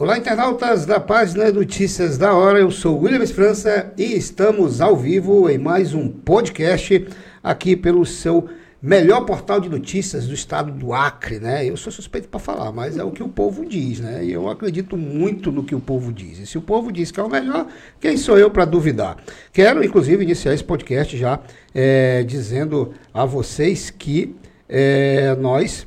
Olá, internautas da página Notícias da Hora. Eu sou William França e estamos ao vivo em mais um podcast aqui pelo seu melhor portal de notícias do estado do Acre, né? Eu sou suspeito para falar, mas é o que o povo diz, né? E eu acredito muito no que o povo diz. E se o povo diz que é o melhor, quem sou eu para duvidar? Quero, inclusive, iniciar esse podcast já é, dizendo a vocês que é, nós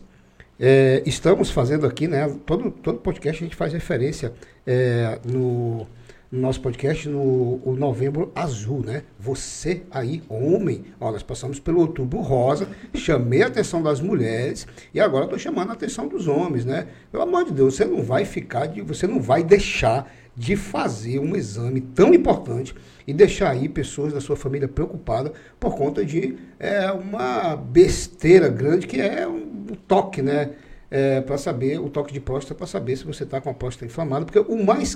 é, estamos fazendo aqui, né? Todo, todo podcast a gente faz referência é, no no nosso podcast no o Novembro Azul, né? Você aí, homem, ó, nós passamos pelo Outubro Rosa, chamei a atenção das mulheres e agora estou chamando a atenção dos homens, né? Pelo amor de Deus, você não vai ficar, de, você não vai deixar de fazer um exame tão importante e deixar aí pessoas da sua família preocupadas por conta de é, uma besteira grande que é um, toque, né? É, para saber, o toque de próstata para saber se você está com a próstata inflamada, porque o mais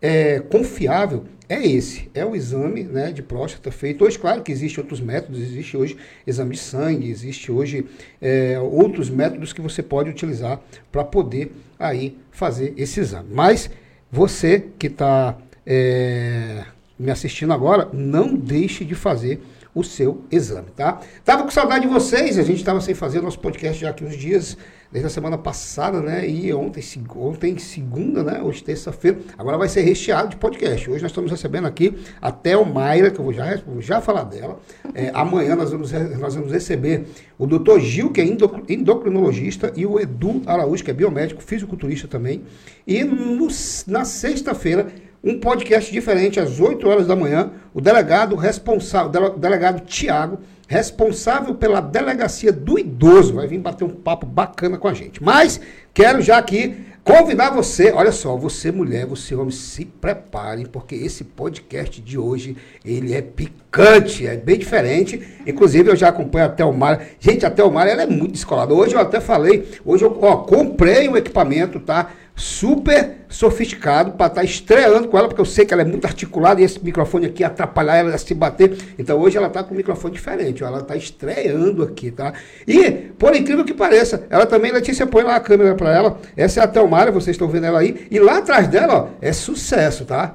é, confiável é esse, é o exame né, de próstata feito. Hoje, claro que existem outros métodos, existe hoje exame de sangue, existe hoje é, outros métodos que você pode utilizar para poder aí fazer esse exame. Mas você que está é, me assistindo agora, não deixe de fazer o seu exame, tá? Tava com saudade de vocês, a gente estava sem fazer nosso podcast já aqui uns dias, desde a semana passada, né? E ontem, ontem segunda, né? Hoje terça-feira. Agora vai ser recheado de podcast. Hoje nós estamos recebendo aqui a Theo Mayra, que eu vou já, vou já falar dela. É, amanhã nós vamos, nós vamos receber o doutor Gil, que é endocrinologista, e o Edu Araújo, que é biomédico, fisiculturista também. E no, na sexta-feira um podcast diferente às 8 horas da manhã. O delegado responsável, o delegado Tiago, responsável pela delegacia do idoso, vai vir bater um papo bacana com a gente. Mas quero já aqui convidar você, olha só, você mulher, você homem, se preparem, porque esse podcast de hoje, ele é picante, é bem diferente. Inclusive, eu já acompanho a Thelmara. Gente, a Thelmara, ela é muito descolada. Hoje eu até falei, hoje eu ó, comprei o equipamento, tá? Super sofisticado para estar tá estreando com ela, porque eu sei que ela é muito articulada e esse microfone aqui atrapalhar ela a se bater. Então hoje ela está com um microfone diferente, ó, ela está estreando aqui, tá? E, por incrível que pareça, ela também, Letícia, põe lá a câmera para ela. Essa é a Thelmara, vocês estão vendo ela aí. E lá atrás dela, ó, é sucesso, tá?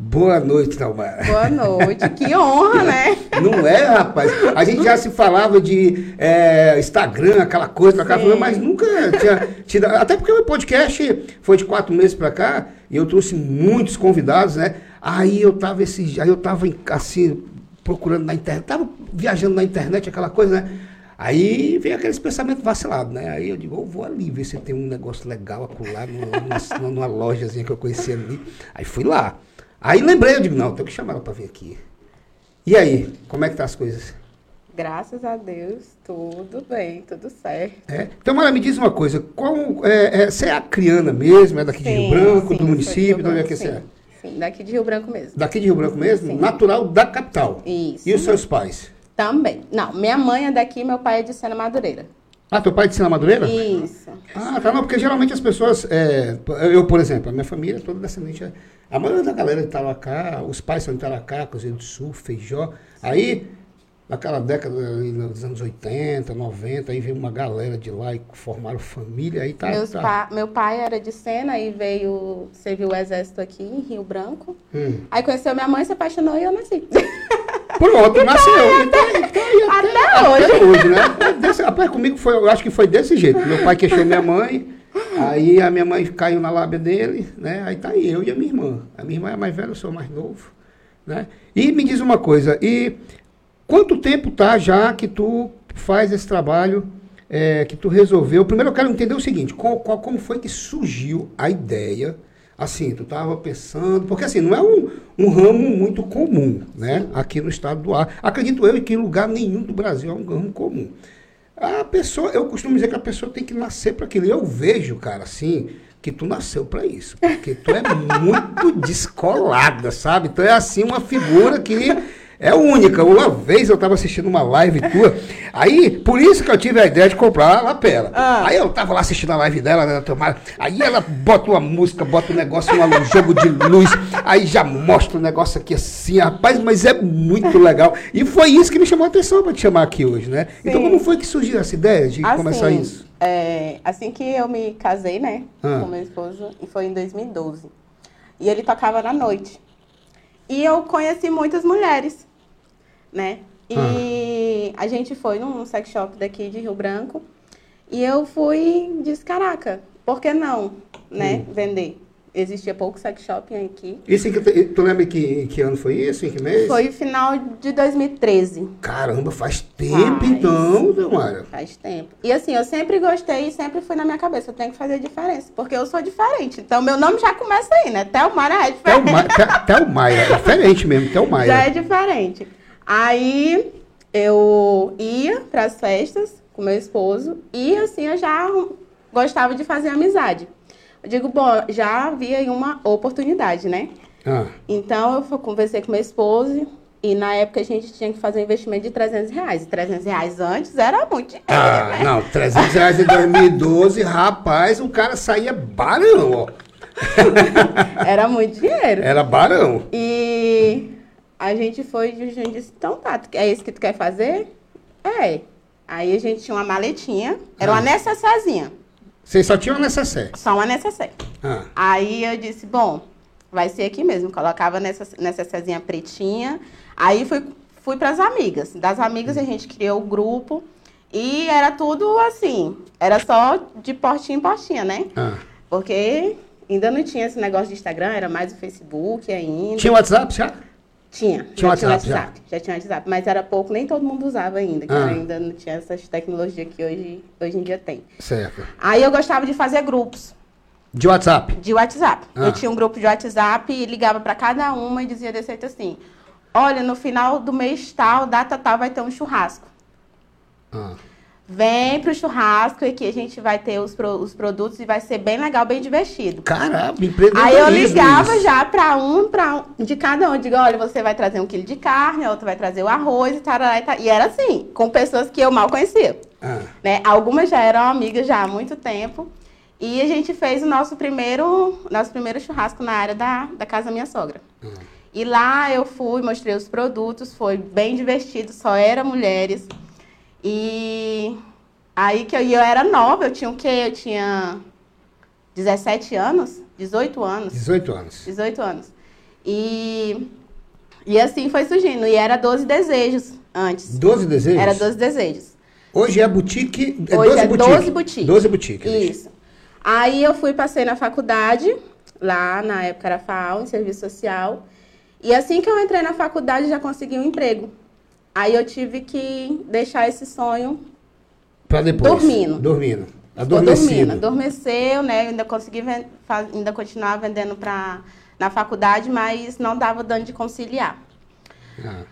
Boa noite, Talmara. Boa noite, que honra, né? Não é, rapaz? A gente já se falava de é, Instagram, aquela coisa, aquela mas nunca tinha tido. Até porque o podcast foi de quatro meses para cá e eu trouxe muitos convidados, né? Aí eu tava esse, aí eu tava assim procurando na internet, tava viajando na internet, aquela coisa, né? Aí vem aqueles pensamentos vacilados, né? Aí eu digo, oh, vou ali ver se tem um negócio legal acolá, numa, numa, numa lojazinha que eu conhecia ali. Aí fui lá. Aí lembrei, eu digo, não, tenho que chamar ela para vir aqui. E aí, como é que tá as coisas? Graças a Deus, tudo bem, tudo certo. É? Então, Mara, me diz uma coisa, qual, é, é, você é acriana mesmo, é daqui sim, de Rio Branco, sim, do município, de onde é que você é? Sim, daqui de Rio Branco mesmo. Daqui de Rio Branco mesmo? Sim. Natural da capital? Isso. E os seus pais? Também. Não, minha mãe é daqui, meu pai é de Sena Madureira. Ah, teu pai de Sena Madureira? Isso. Ah, tá, não, porque geralmente as pessoas, é, eu, por exemplo, a minha família é toda descendente, a maioria da galera de Taracá, os pais são de Taracá, Cruzeiro do Sul, Feijó, aí, naquela década dos anos 80, 90, aí veio uma galera de lá e formaram família, aí tá... Meus tá. Pa, meu pai era de Sena e veio, serviu o exército aqui em Rio Branco, hum. aí conheceu minha mãe, se apaixonou e eu nasci. Pronto, nasceu. Então, então, então, até, até, hoje. Até hoje, né? Desse, rapaz, comigo foi, eu acho que foi desse jeito. Meu pai queixou minha mãe, aí a minha mãe caiu na lábia dele, né? Aí tá aí, eu e a minha irmã. A minha irmã é mais velha, eu sou mais novo. Né? E me diz uma coisa, e quanto tempo tá já que tu faz esse trabalho, é, que tu resolveu? Primeiro eu quero entender o seguinte, qual, qual, como foi que surgiu a ideia Assim, tu estava pensando, porque assim, não é um, um ramo muito comum, né? Aqui no estado do ar. Acredito eu que em lugar nenhum do Brasil é um ramo comum. A pessoa, eu costumo dizer que a pessoa tem que nascer para aquilo. Eu vejo, cara, assim, que tu nasceu para isso. Porque tu é muito descolada, sabe? Tu é assim uma figura que é única. Uma vez eu estava assistindo uma live tua, Aí, por isso que eu tive a ideia de comprar a lapela. Ah. Aí eu tava lá assistindo a live dela, né, Tomara. Aí ela bota uma música, bota um negócio, um jogo de luz, aí já mostra o um negócio aqui assim, rapaz, mas é muito legal. E foi isso que me chamou a atenção para te chamar aqui hoje, né? Sim. Então, como foi que surgiu essa ideia de assim, começar isso? É, assim que eu me casei, né, ah. com meu esposo, e foi em 2012. E ele tocava na noite. E eu conheci muitas mulheres, né? E ah. a gente foi num sex shop daqui de Rio Branco. E eu fui e disse, caraca, por que não, né, hum. vender? Existia pouco sex shopping aqui. Isso que tu lembra que, que ano foi isso? Em que mês? Foi final de 2013. Caramba, faz tempo faz, então, Delmara. Faz tempo. E assim, eu sempre gostei e sempre fui na minha cabeça, eu tenho que fazer diferença, porque eu sou diferente. Então, meu nome já começa aí, né? Thelmara é diferente. Thelmara, é diferente mesmo, Thelmara. Já é diferente. Aí, eu ia para as festas com meu esposo e assim, eu já gostava de fazer amizade. Eu digo, bom, já havia aí uma oportunidade, né? Ah. Então, eu conversei com meu esposo e na época a gente tinha que fazer um investimento de 300 reais. E 300 reais antes era muito dinheiro, ah, né? Não, 300 reais em 2012, rapaz, o cara saía barão, ó. era muito dinheiro. Era barão. E a gente foi e disse, então tá, é isso que tu quer fazer? É. Aí a gente tinha uma maletinha, era ah. uma necessazinha. Vocês só tinham necessaire? Só uma necessaire. Ah. Aí eu disse, bom, vai ser aqui mesmo. Colocava nessa necessairezinha pretinha. Aí fui, fui para as amigas. Das amigas a gente criou o grupo. E era tudo assim. Era só de portinha em portinha, né? Ah. Porque ainda não tinha esse negócio de Instagram, era mais o Facebook ainda. Tinha WhatsApp já? Tinha, tinha já WhatsApp, tinha WhatsApp, já. já. tinha WhatsApp, mas era pouco, nem todo mundo usava ainda, que ah. ainda não tinha essas tecnologias que hoje, hoje em dia tem. Certo. Aí eu gostava de fazer grupos. De WhatsApp? De WhatsApp. Ah. Eu tinha um grupo de WhatsApp e ligava para cada uma e dizia desse jeito assim: olha, no final do mês tal, data tal, vai ter um churrasco. Ah. Vem pro churrasco e que a gente vai ter os, pro, os produtos e vai ser bem legal, bem divertido. Caramba, empreendedorismo. Aí eu ligava isso. já para um, para um, de cada um. Digo, olha, você vai trazer um quilo de carne, a outra vai trazer o arroz e tal. E, e era assim, com pessoas que eu mal conhecia. Ah. Né? Algumas já eram amigas já há muito tempo. E a gente fez o nosso primeiro, nosso primeiro churrasco na área da, da casa da minha sogra. Ah. E lá eu fui, mostrei os produtos, foi bem divertido, só era mulheres. E aí que eu, eu era nova, eu tinha o quê? Eu tinha 17 anos, 18 anos. 18 anos. 18 anos. E, e assim foi surgindo. E era 12 desejos antes. 12 desejos? Era 12 desejos. Hoje é boutique. É Hoje 12 é boutique. 12 boutique. 12 boutique. Isso. Aí eu fui, passei na faculdade, lá na época era FAO, em serviço social. E assim que eu entrei na faculdade, já consegui um emprego. Aí eu tive que deixar esse sonho para depois. Dormindo. Dormindo. Adormecido. Dormindo. Adormeceu, né? Eu ainda consegui ainda continuar vendendo para na faculdade, mas não dava dano de conciliar. Ah.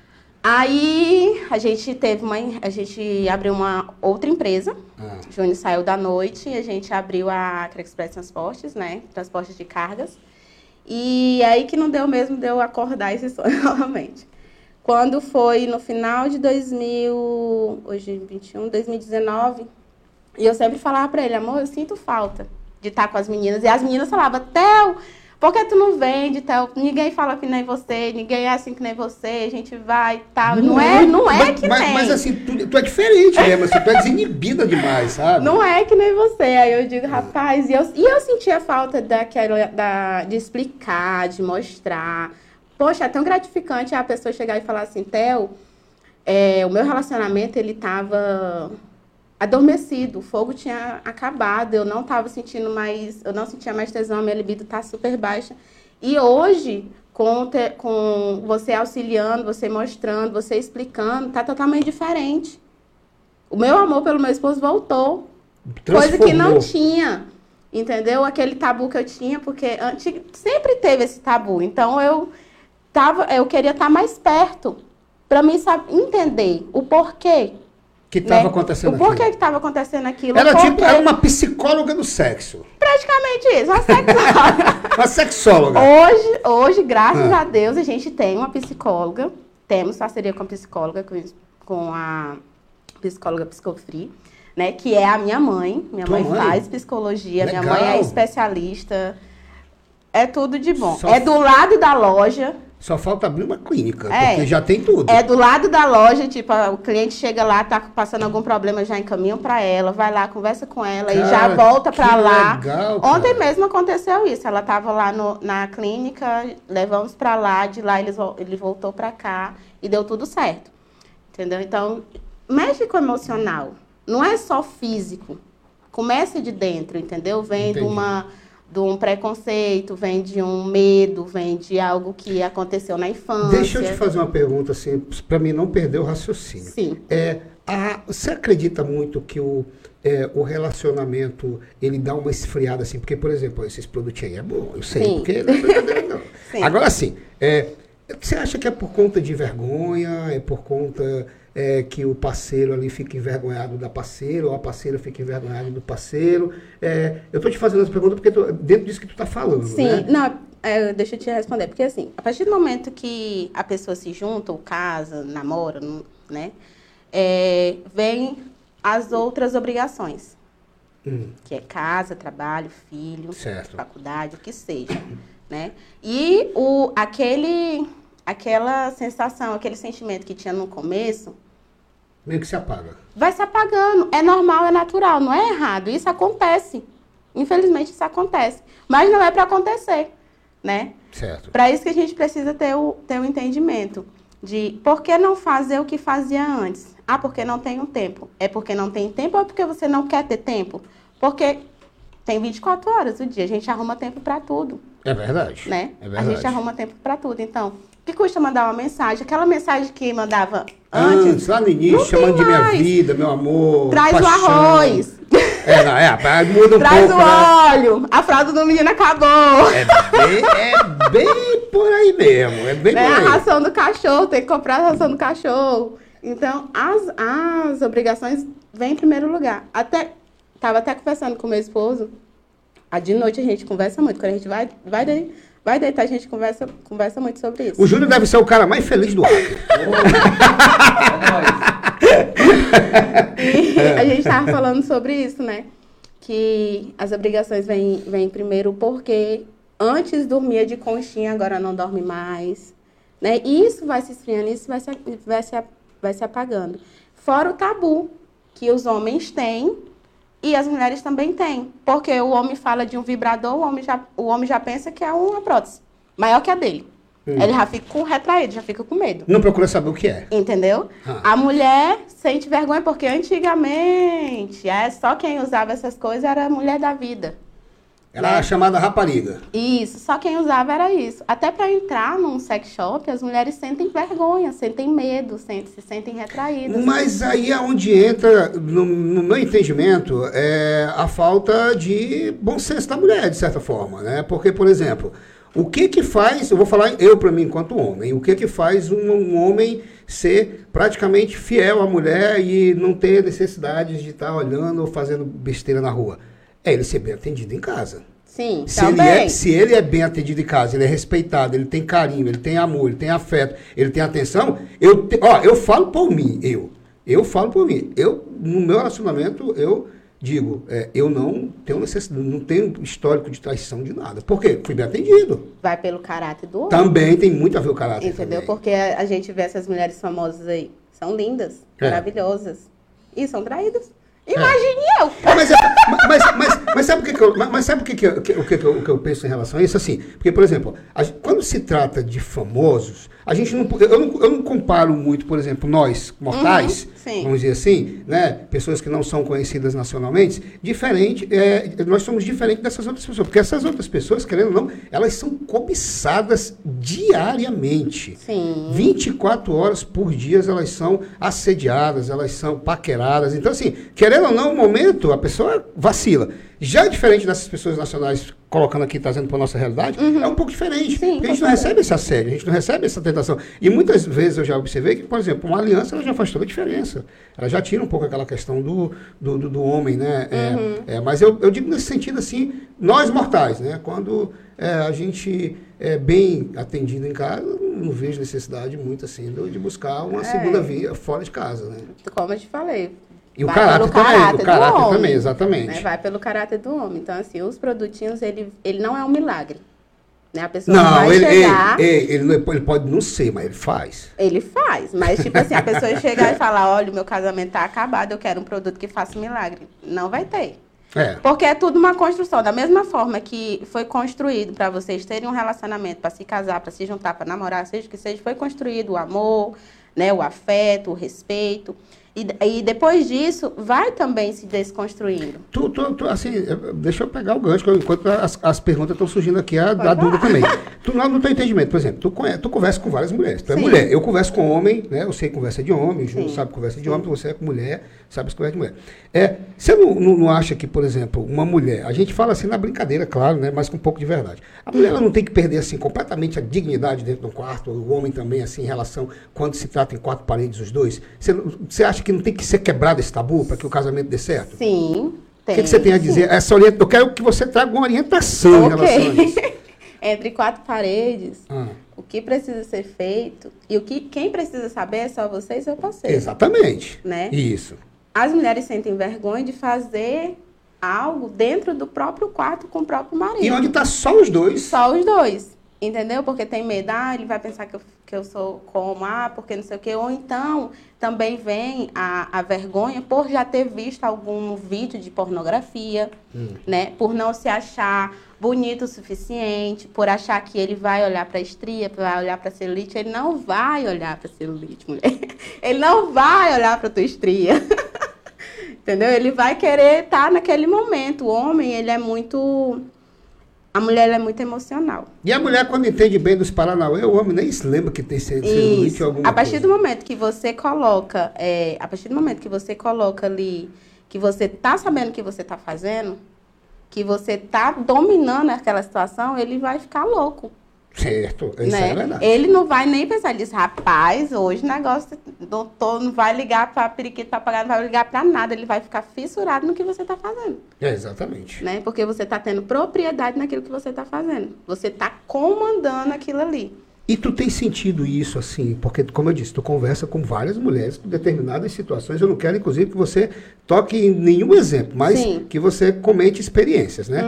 Aí a gente teve uma. A gente abriu uma outra empresa. Ah. Júnior saiu da noite e a gente abriu a Express Transportes, né? Transportes de cargas. E aí que não deu mesmo, deu acordar esse sonho novamente. Quando foi no final de 2000, hoje 21, 2019, e eu sempre falava para ele, amor, eu sinto falta de estar com as meninas. E as meninas falavam, Theo, por que tu não vende, Theo? Ninguém fala que nem você, ninguém é assim que nem você, a gente vai e tal. Não, não é, não é mas, que mas, nem. Mas assim, tu, tu é diferente mesmo, assim, tu é desinibida demais, sabe? Não é que nem você. Aí eu digo, rapaz, e eu, e eu sentia falta daquela, da, de explicar, de mostrar. Poxa, é tão gratificante a pessoa chegar e falar assim, Theo, é, o meu relacionamento, ele tava adormecido, o fogo tinha acabado, eu não estava sentindo mais, eu não sentia mais tesão, minha libido está super baixa. E hoje, com, te, com você auxiliando, você mostrando, você explicando, tá totalmente diferente. O meu amor pelo meu esposo voltou. Coisa que não tinha. Entendeu? Aquele tabu que eu tinha, porque antes, sempre teve esse tabu. Então eu tava, eu queria estar mais perto para mim sabe, entender o porquê que estava né? acontecendo o porquê que estava acontecendo aquilo. Era tipo era uma psicóloga do sexo. Praticamente isso, uma sexóloga. uma sexóloga. Hoje, hoje graças ah. a Deus, a gente tem uma psicóloga. Temos parceria com a psicóloga, com, com a psicóloga Psicofree, né? Que é a minha mãe. Minha mãe, mãe? faz psicologia, minha mãe Legal. é especialista. É tudo de bom. Só- É do lado da loja. Só falta abrir uma clínica, É. porque já tem tudo. É do lado da loja, tipo, o cliente chega lá, tá passando algum problema, já encaminham pra ela, vai lá, conversa com ela e já Cara, volta pra que lá. legal, cara. Ontem mesmo aconteceu isso. Ela tava lá no- na clínica, levamos pra lá, de lá eles, ele voltou pra cá e deu tudo certo. Entendeu? Então, mexe com o emocional. Não é só físico. Começa de dentro, entendeu? Vem de Entendi. uma de um preconceito, vem de um medo, vem de algo que aconteceu na infância. Deixa eu te fazer uma pergunta, assim, para mim não perder o raciocínio. Sim. É, a- você acredita muito que o, é, o relacionamento ele dá uma esfriada assim? Porque, por exemplo, esses produtinhos aí é bom, eu sei, Sim. porque não é brincadeira, não. Sim. Agora sim, é, você acha que é por conta de vergonha, é por conta é, que o parceiro ali fica envergonhado da parceira, ou a parceira fica envergonhada do parceiro? É, eu estou te fazendo essa pergunta porque tô- dentro disso que tu está falando, Sim, né? não, é, deixa eu te responder, porque assim, a partir do momento que a pessoa se junta ou casa, namora, né, é, vem as outras obrigações, Hum, que é casa, trabalho, filho, certo. faculdade, o que seja, né? E o, aquele, aquela sensação, aquele sentimento que tinha no começo, Meio que se apaga. vai se apagando. É normal, é natural, não é errado. Isso acontece. Infelizmente, isso acontece. Mas não é para acontecer, né? Certo. Para isso que a gente precisa ter o, ter o entendimento de por que não fazer o que fazia antes. Ah, porque não tenho tempo. É porque não tem tempo ou é porque você não quer ter tempo? Porque tem 24 horas o dia, a gente arruma tempo para tudo, É verdade. né? É a verdade. gente arruma tempo para tudo. Então, que custa mandar uma mensagem? Aquela mensagem que mandava antes, Antes, lá no início, chamando de minha vida, meu amor. traz o paixão. arroz, É, não, é, muda um traz pouco, o né? óleo, a fralda do menino acabou. É bem, é bem por aí mesmo, é bem né? por A aí. ração do cachorro, tem que comprar a ração do cachorro. Então, as, as obrigações vêm em primeiro lugar. Até, tava até conversando com meu esposo. De noite a gente conversa muito. Quando a gente vai, vai, de- vai deitar, a gente conversa, conversa muito sobre isso. O Júnior deve ser o cara mais feliz do Acre. E a gente tava falando sobre isso, né? Que as obrigações vêm, vêm primeiro porque antes dormia de conchinha, agora não dorme mais. Né? E isso vai se esfriando, isso vai se, vai, se, vai se apagando. Fora o tabu que os homens têm e as mulheres também têm. Porque o homem fala de um vibrador, o homem já, o homem já pensa que é uma prótese. Maior que a dele. Ele já fica com retraído, já fica com medo. Não procura saber o que é. Entendeu? Ah. A mulher sente vergonha porque antigamente é, só quem usava essas coisas era a mulher da vida. Era Né? a chamada rapariga. Isso, só quem usava era isso. Até para entrar num sex shop, as mulheres sentem vergonha, sentem medo, sentem, se sentem retraídas. Mas aí é onde entra, no, no meu entendimento, é a falta de bom senso da mulher, de certa forma, né? Porque, por exemplo, o que que faz, eu vou falar eu para mim enquanto homem, o que que faz um, um homem ser praticamente fiel à mulher e não ter necessidades de estar olhando ou fazendo besteira na rua? É ele ser bem atendido em casa. Sim, Se ele, também. é, se ele é bem atendido em casa, ele é respeitado, ele tem carinho, ele tem amor, ele tem afeto, ele tem atenção, eu, te- ó, eu falo por mim, eu. Eu falo por mim. Eu, no meu relacionamento, eu digo, é, eu não tenho necessidade, não tenho histórico de traição de nada. Por quê? Fui bem atendido. Vai pelo caráter do homem. Também tem muito a ver o caráter. Entendeu? também. Porque a, a gente vê essas mulheres famosas aí. São lindas, É. maravilhosas. E são traídas. Imagine eu. Mas, é- mas, mas, mas sabe o que, que eu, mas- sabe o que, que, eu- o que, que eu, que eu penso em relação a isso? Assim, porque, por exemplo, a quando se trata de famosos, a gente não, eu não, eu não comparo muito, por exemplo, nós, mortais, Uhum, vamos dizer assim, né, pessoas que não são conhecidas nacionalmente, diferente, é, nós somos diferentes dessas outras pessoas, porque essas outras pessoas, querendo ou não, elas são cobiçadas diariamente. Sim. 24 horas por dia elas são assediadas, elas são paqueradas. Então, assim, querendo ou não, no momento, a pessoa vacila. Já diferente dessas pessoas nacionais, colocando aqui, trazendo para a nossa realidade, é um pouco diferente. Uhum. Sim, porque a gente não recebe esse assédio, a gente não recebe essa tentação. E muitas vezes eu já observei que, por exemplo, uma aliança ela já faz toda a diferença. Ela já tira um pouco aquela questão do, do, do- do homem, né? É, Uhum. é, mas eu, eu digo nesse sentido assim, nós mortais, né? Quando é, a gente é bem atendido em casa, não vejo necessidade muito assim de de buscar uma É. segunda via fora de casa, né? Como eu te falei. E o caráter pelo também, caráter o do caráter homem, também, exatamente. né? Vai pelo caráter do homem. Então, assim, os produtinhos, ele, ele não é um milagre. Né? A pessoa Não, vai ele, chegar... ele, ele, é- ele pode não ser, mas ele faz. Ele faz, mas tipo assim, a pessoa chegar e falar, olha, o meu casamento tá acabado, eu quero um produto que faça milagre. Não vai ter. É. Porque é tudo uma construção. Da mesma forma que foi construído para vocês terem um relacionamento, para se casar, para se juntar, para namorar, seja o que seja, foi construído o amor, né, o afeto, o respeito. E, e depois disso, vai também se desconstruindo. Tu, tu, tu, assim, eh, deixa eu pegar o gancho, enquanto as, as perguntas estão surgindo aqui, a, a dúvida também. Tu, lá no teu entendimento, por exemplo, tu, conhe- tu conversa com várias mulheres. Tu é Sim. mulher. Eu converso com homem, né? Eu sei conversa de homem, o Sim. sabe conversa de homem, você é com mulher, sabe conversa de mulher. É, você não, não, não acha que, por exemplo, uma mulher, a gente fala assim na brincadeira, claro, né? Mas com um pouco de verdade. A mulher ela não tem que perder assim completamente a dignidade dentro do quarto, o homem também, assim, em relação, quando se trata em quatro paredes, os dois. Você, você acha que não tem que ser quebrado esse tabu para que o casamento dê certo? Sim, O que, que você tem a sim. dizer? Essa orienta... Eu quero que você traga uma orientação em relação a isso. Entre quatro paredes, Ah, o que precisa ser feito e o que quem precisa saber é só você e seu parceiro. exatamente. Né? Isso. As mulheres sentem vergonha de fazer algo dentro do próprio quarto com o próprio marido. E onde está só os dois. Só os dois. Entendeu? Porque tem medo, ah, ele vai pensar que eu, que eu sou como, ah, porque não sei o quê. Ou então também vem a, a vergonha por já ter visto algum vídeo de pornografia, né? Por não se achar bonito o suficiente, por achar que ele vai olhar para estria, vai olhar para celulite. Ele não vai olhar para celulite, mulher. Ele não vai olhar para tua estria. Entendeu? Ele vai querer estar naquele momento. O homem, ele é muito. A mulher é muito emocional. E a mulher, quando entende bem dos Paranauê, o homem nem se lembra que tem celulite Isso. ou alguma A partir coisa. do momento que você coloca, é, a partir do momento que você coloca ali, que você tá sabendo o que você tá fazendo, que você tá dominando aquela situação, ele vai ficar louco. Certo, isso né? é verdade. Ele não vai nem pensar, ele diz, rapaz, hoje o negócio, doutor, não vai ligar para periquito papagaio, não vai ligar para nada, ele vai ficar fissurado no que você tá fazendo. É, exatamente. né? Porque você está tendo propriedade naquilo que você está fazendo. Você está comandando aquilo ali. E tu tem sentido isso, assim, porque, como eu disse, tu conversa com várias mulheres com determinadas situações. Eu não quero, inclusive, que você toque em nenhum exemplo, mas Sim. Uhum. que você comente experiências, né?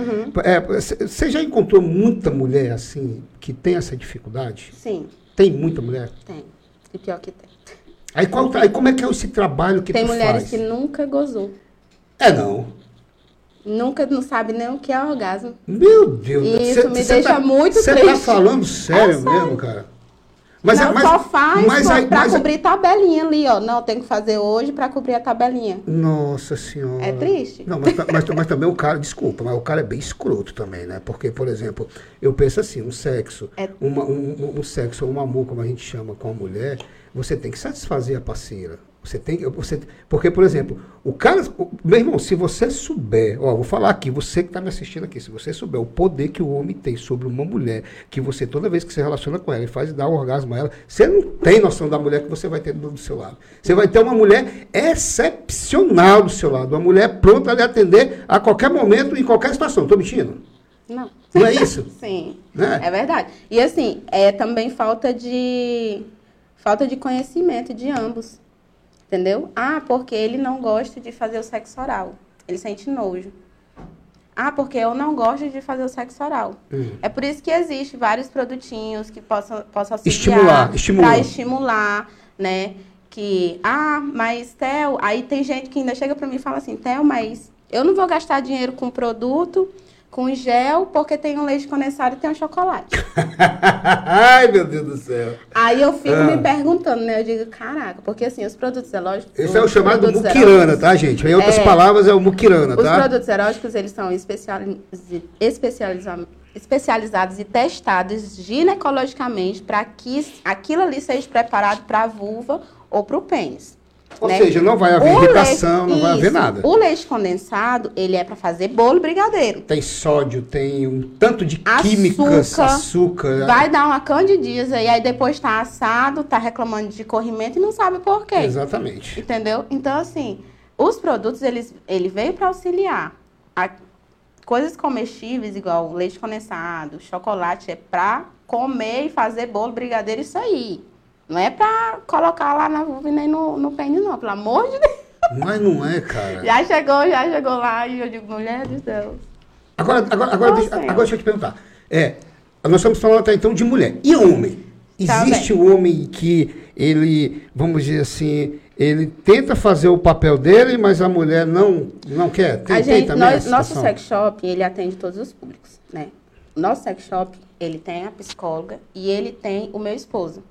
É, c- você já encontrou muita mulher, assim, que tem essa dificuldade? Sim, Tem muita mulher? tem. E pior que tem. Aí, qual, aí como é que é esse trabalho que tem tu mulheres faz? que nunca gozou. É, não. Nunca não sabe nem o que é orgasmo. Meu Deus. Isso cê- me cê deixa tá, muito Você tá triste. falando sério É mesmo, cara? Mas, não, é- mas, só faz mas, pra, aí- pra mas- cobrir tabelinha ali, ó. Não, tem que fazer hoje pra cobrir a tabelinha. Nossa senhora. É triste? Não, mas, mas, mas também o cara, desculpa, mas o cara é bem escroto também, né? Porque, por exemplo, eu penso assim, um sexo, É- uma, um, um- sexo, um amor, como a gente chama com a mulher, você tem que satisfazer a parceira. Você tem. Você, porque, por exemplo, o cara. o- meu irmão, se você souber, ó, vou falar aqui, você que está me assistindo aqui, se você souber o poder que o homem tem sobre uma mulher, que você, toda vez que se relaciona com ela e faz dar um orgasmo a ela, você não tem noção da mulher que você vai ter do, do seu lado. Você vai ter uma mulher excepcional do seu lado, uma mulher pronta a lhe atender a qualquer momento, em qualquer situação. Estou mentindo? Não. Não é isso? Sim. Né? É verdade. E assim, é também falta de falta de conhecimento de ambos. Entendeu? Ah, porque ele não gosta de fazer o sexo oral. Ele sente nojo. Ah, porque eu não gosto de fazer o sexo oral. Hum. É por isso que existe vários produtinhos que possam, possam Estimular, estimular. para estimular, né? Que, ah, mas Theo, aí tem gente que ainda chega para mim e fala assim, Theo, mas eu não vou gastar dinheiro com produto, com gel, porque tem um leite condensado e tem um chocolate. Ai, meu Deus do céu. Aí eu fico Ah. me perguntando, né? Eu digo, caraca, porque assim, os produtos eróticos. Esse é o os chamado muquirana, eróticos- tá, gente? Em outras É. palavras, é o muquirana, Os tá? produtos eróticos, eles são especiali- especializa- especializados e testados ginecologicamente para que aquilo ali seja preparado para a vulva ou para o pênis. Ou né? seja, não vai haver O irritação, leite- não vai haver nada. O leite condensado, ele é para fazer bolo brigadeiro. Tem sódio, tem um tanto de Açúcar, químicas, açúcar. Vai dar uma candidíase e aí depois tá assado, tá reclamando de corrimento e não sabe por quê. Exatamente. Entendeu? Então, assim, os produtos, eles, ele veio para auxiliar a coisas comestíveis, igual leite condensado, chocolate, é pra comer e fazer bolo, brigadeiro, isso aí. Não é pra colocar lá na e nem no, no pênis, não, pelo amor de Deus. Mas não é, cara. Já chegou, já chegou lá e eu digo, mulher de Deus. Agora, agora, agora, deixa, agora deixa eu te perguntar. É, nós estamos falando até então de mulher. E homem? Existe o homem que ele, vamos dizer assim, ele tenta fazer o papel dele, mas a mulher não, não quer? Tem, a tem gente, também nós- nosso sex shop, ele atende todos os públicos, né? Nosso sex shop, ele tem a psicóloga e ele tem o meu esposo,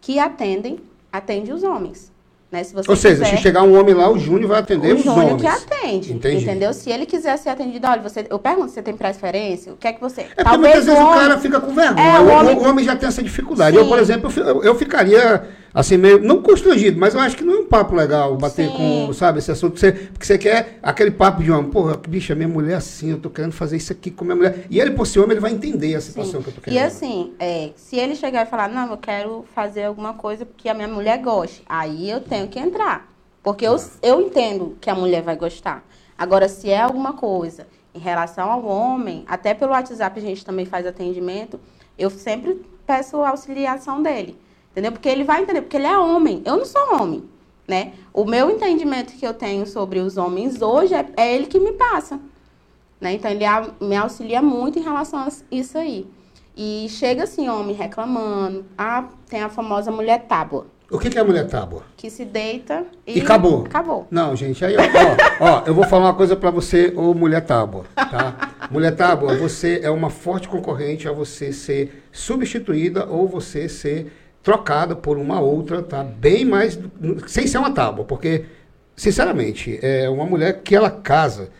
que atendem, atende os homens, né? Se você Ou seja, quiser, se chegar um homem lá, o Júnior vai atender o os Júnior homens. que atende, Entendi. entendeu? Se ele quiser ser atendido, olha, você, eu pergunto, você tem preferência? O que é que você... É porque muitas vezes o cara fica com vergonha. É, o, o o homem- homem... já tem essa dificuldade. Eu, Sim. por exemplo, eu eu, eu ficaria assim, meio. Não constrangido, mas eu acho que não é um papo legal bater Sim. com, sabe, esse assunto. Você, porque você quer aquele papo de homem. Porra, bicha, minha mulher é assim, eu tô querendo fazer isso aqui com minha mulher. E ele, por ser homem, ele vai entender a situação Sim. que eu tô E querendo. assim, é, se ele chegar e falar, não, eu quero fazer alguma coisa que a minha mulher goste, aí eu tenho que entrar. Porque eu, eu entendo que a mulher vai gostar. Agora, se é alguma coisa em relação ao homem, até pelo WhatsApp a gente também faz atendimento, eu sempre peço a auxiliação dele. Entendeu? Porque ele vai entender, porque ele é homem. Eu não sou homem. Né? O meu entendimento que eu tenho sobre os homens hoje é, é ele que me passa. Né? Então, ele a- me auxilia muito em relação a isso aí. E chega assim, homem reclamando. Ah, tem a famosa mulher tábua, O que, que é mulher tábua? que se deita e... E acabou. Acabou. Não, gente, aí, ó, ó, ó, eu vou falar uma coisa pra você, ô mulher tábua, tá? Mulher tábua, você é uma forte concorrente a você ser substituída ou você ser trocada por uma outra, tá? Bem mais, sem ser uma tábua, porque, sinceramente, é uma mulher que ela casa.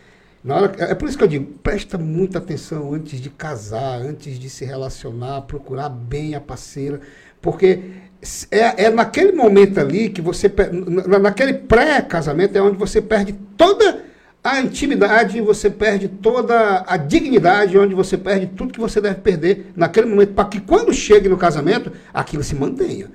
Na hora, é por isso que eu digo, presta muita atenção antes de casar, antes de se relacionar, procurar bem a parceira, porque é, é naquele momento ali que você, naquele pré-casamento, é onde você perde toda a intimidade, você perde toda a dignidade, onde você perde tudo que você deve perder naquele momento, para que quando chegue no casamento, aquilo se mantenha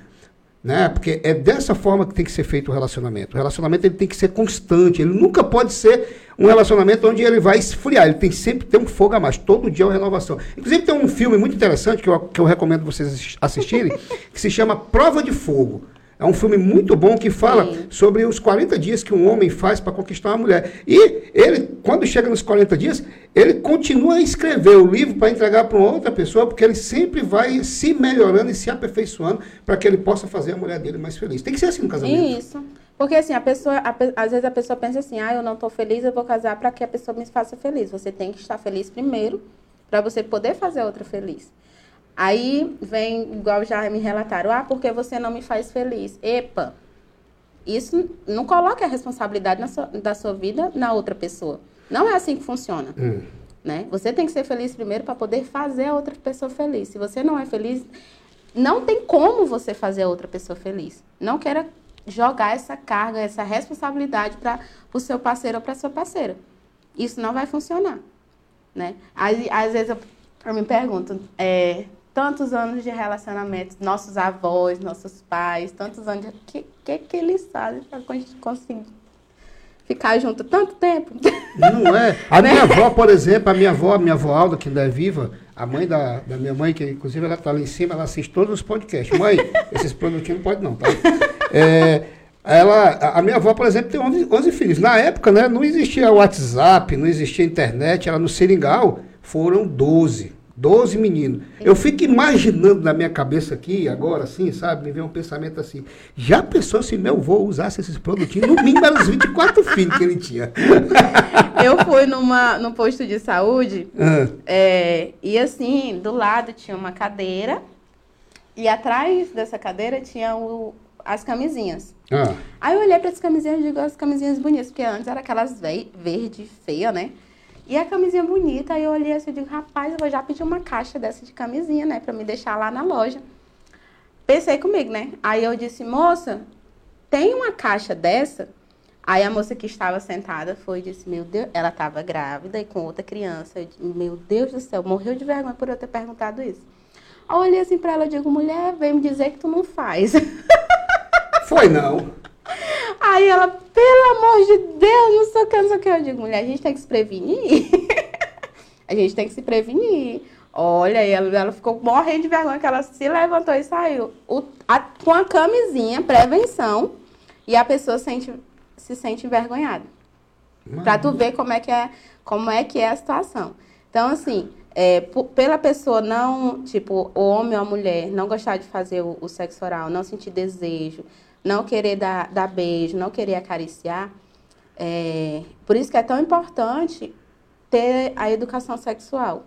né? Porque é dessa forma que tem que ser feito o relacionamento. O relacionamento ele tem que ser constante. Ele nunca pode ser um relacionamento onde ele vai esfriar. Ele tem que sempre ter um fogo a mais. Todo dia é uma renovação. Inclusive tem um filme muito interessante que eu, que eu recomendo vocês assis- assistirem, que se chama Prova de Fogo. É um filme muito bom que fala Sim. sobre os 40 dias que um homem faz para conquistar uma mulher. E ele, quando chega nos 40 dias, ele continua a escrever o livro para entregar para uma outra pessoa, porque ele sempre vai se melhorando e se aperfeiçoando para que ele possa fazer a mulher dele mais feliz. Tem que ser assim no casamento. Isso. Porque assim, a pessoa, a às vezes a pessoa pensa assim, ah, eu não estou feliz, eu vou casar para que a pessoa me faça feliz. Você tem que estar feliz primeiro para você poder fazer a outra feliz. Aí vem, igual já me relataram, ah, porque você não me faz feliz. Epa, isso não coloque a responsabilidade sua- da sua vida na outra pessoa. Não é assim que funciona. Hum. Né? Você tem que ser feliz primeiro para poder fazer a outra pessoa feliz. Se você não é feliz, não tem como você fazer a outra pessoa feliz. Não queira jogar essa carga, essa responsabilidade para o seu parceiro ou para sua parceira. Isso não vai funcionar. Né? Às, às vezes eu, eu me pergunto, é, tantos anos de relacionamento, nossos avós, nossos pais, tantos anos de. O que, que, que eles fazem para conseguir ficar junto tanto tempo? Não é? A minha avó, por exemplo, a minha avó, a minha avó Alda, que ainda é viva, a mãe da, da minha mãe, que inclusive ela está lá em cima, ela assiste todos os podcasts. Mãe, esses produtinhos não pode não, tá? É, ela, a- a minha avó, por exemplo, tem 11, 11 filhos. Na época, né, não existia WhatsApp, não existia internet, ela no Seringal foram 12. 12 meninos. Eu fico imaginando na minha cabeça aqui, agora, assim, sabe? Me vem um pensamento assim. Já pensou se meu avô usasse esses produtinhos? No mínimo eram os 24 filhos que ele tinha. Eu fui numa, num posto de saúde Ah. é, e assim, do lado tinha uma cadeira e atrás dessa cadeira tinha o- as camisinhas. Ah. Aí eu olhei para as camisinhas e digo, as camisinhas bonitas, porque antes era aquelas ve verde feia, né? E a camisinha bonita, aí eu olhei assim e digo, rapaz, eu vou já pedir uma caixa dessa de camisinha, né? Pra me deixar lá na loja. Pensei comigo, né? Aí eu disse, moça, tem uma caixa dessa? Aí a moça que estava sentada foi e disse, meu Deus, ela estava grávida e com outra criança. Disse, meu Deus do céu, morreu de vergonha por eu ter perguntado isso. Aí eu olhei assim pra ela e digo, mulher, vem me dizer que tu não faz. Foi não. Aí ela, pelo amor de Deus, não sei o que, não sei o que. Eu digo, mulher, a gente tem que se prevenir. A gente tem que se prevenir. Olha, e ela, ela ficou morrendo de vergonha que ela se levantou e saiu. O, a, com a camisinha, prevenção, e a pessoa sente, se sente envergonhada. Pra tu ver como é que é, como é que é a situação. Então, assim, é, pela pessoa não, tipo, o homem ou a mulher não gostar de fazer o, o sexo oral, não sentir desejo, não querer dar, dar beijo, não querer acariciar, é, por isso que é tão importante ter a educação sexual.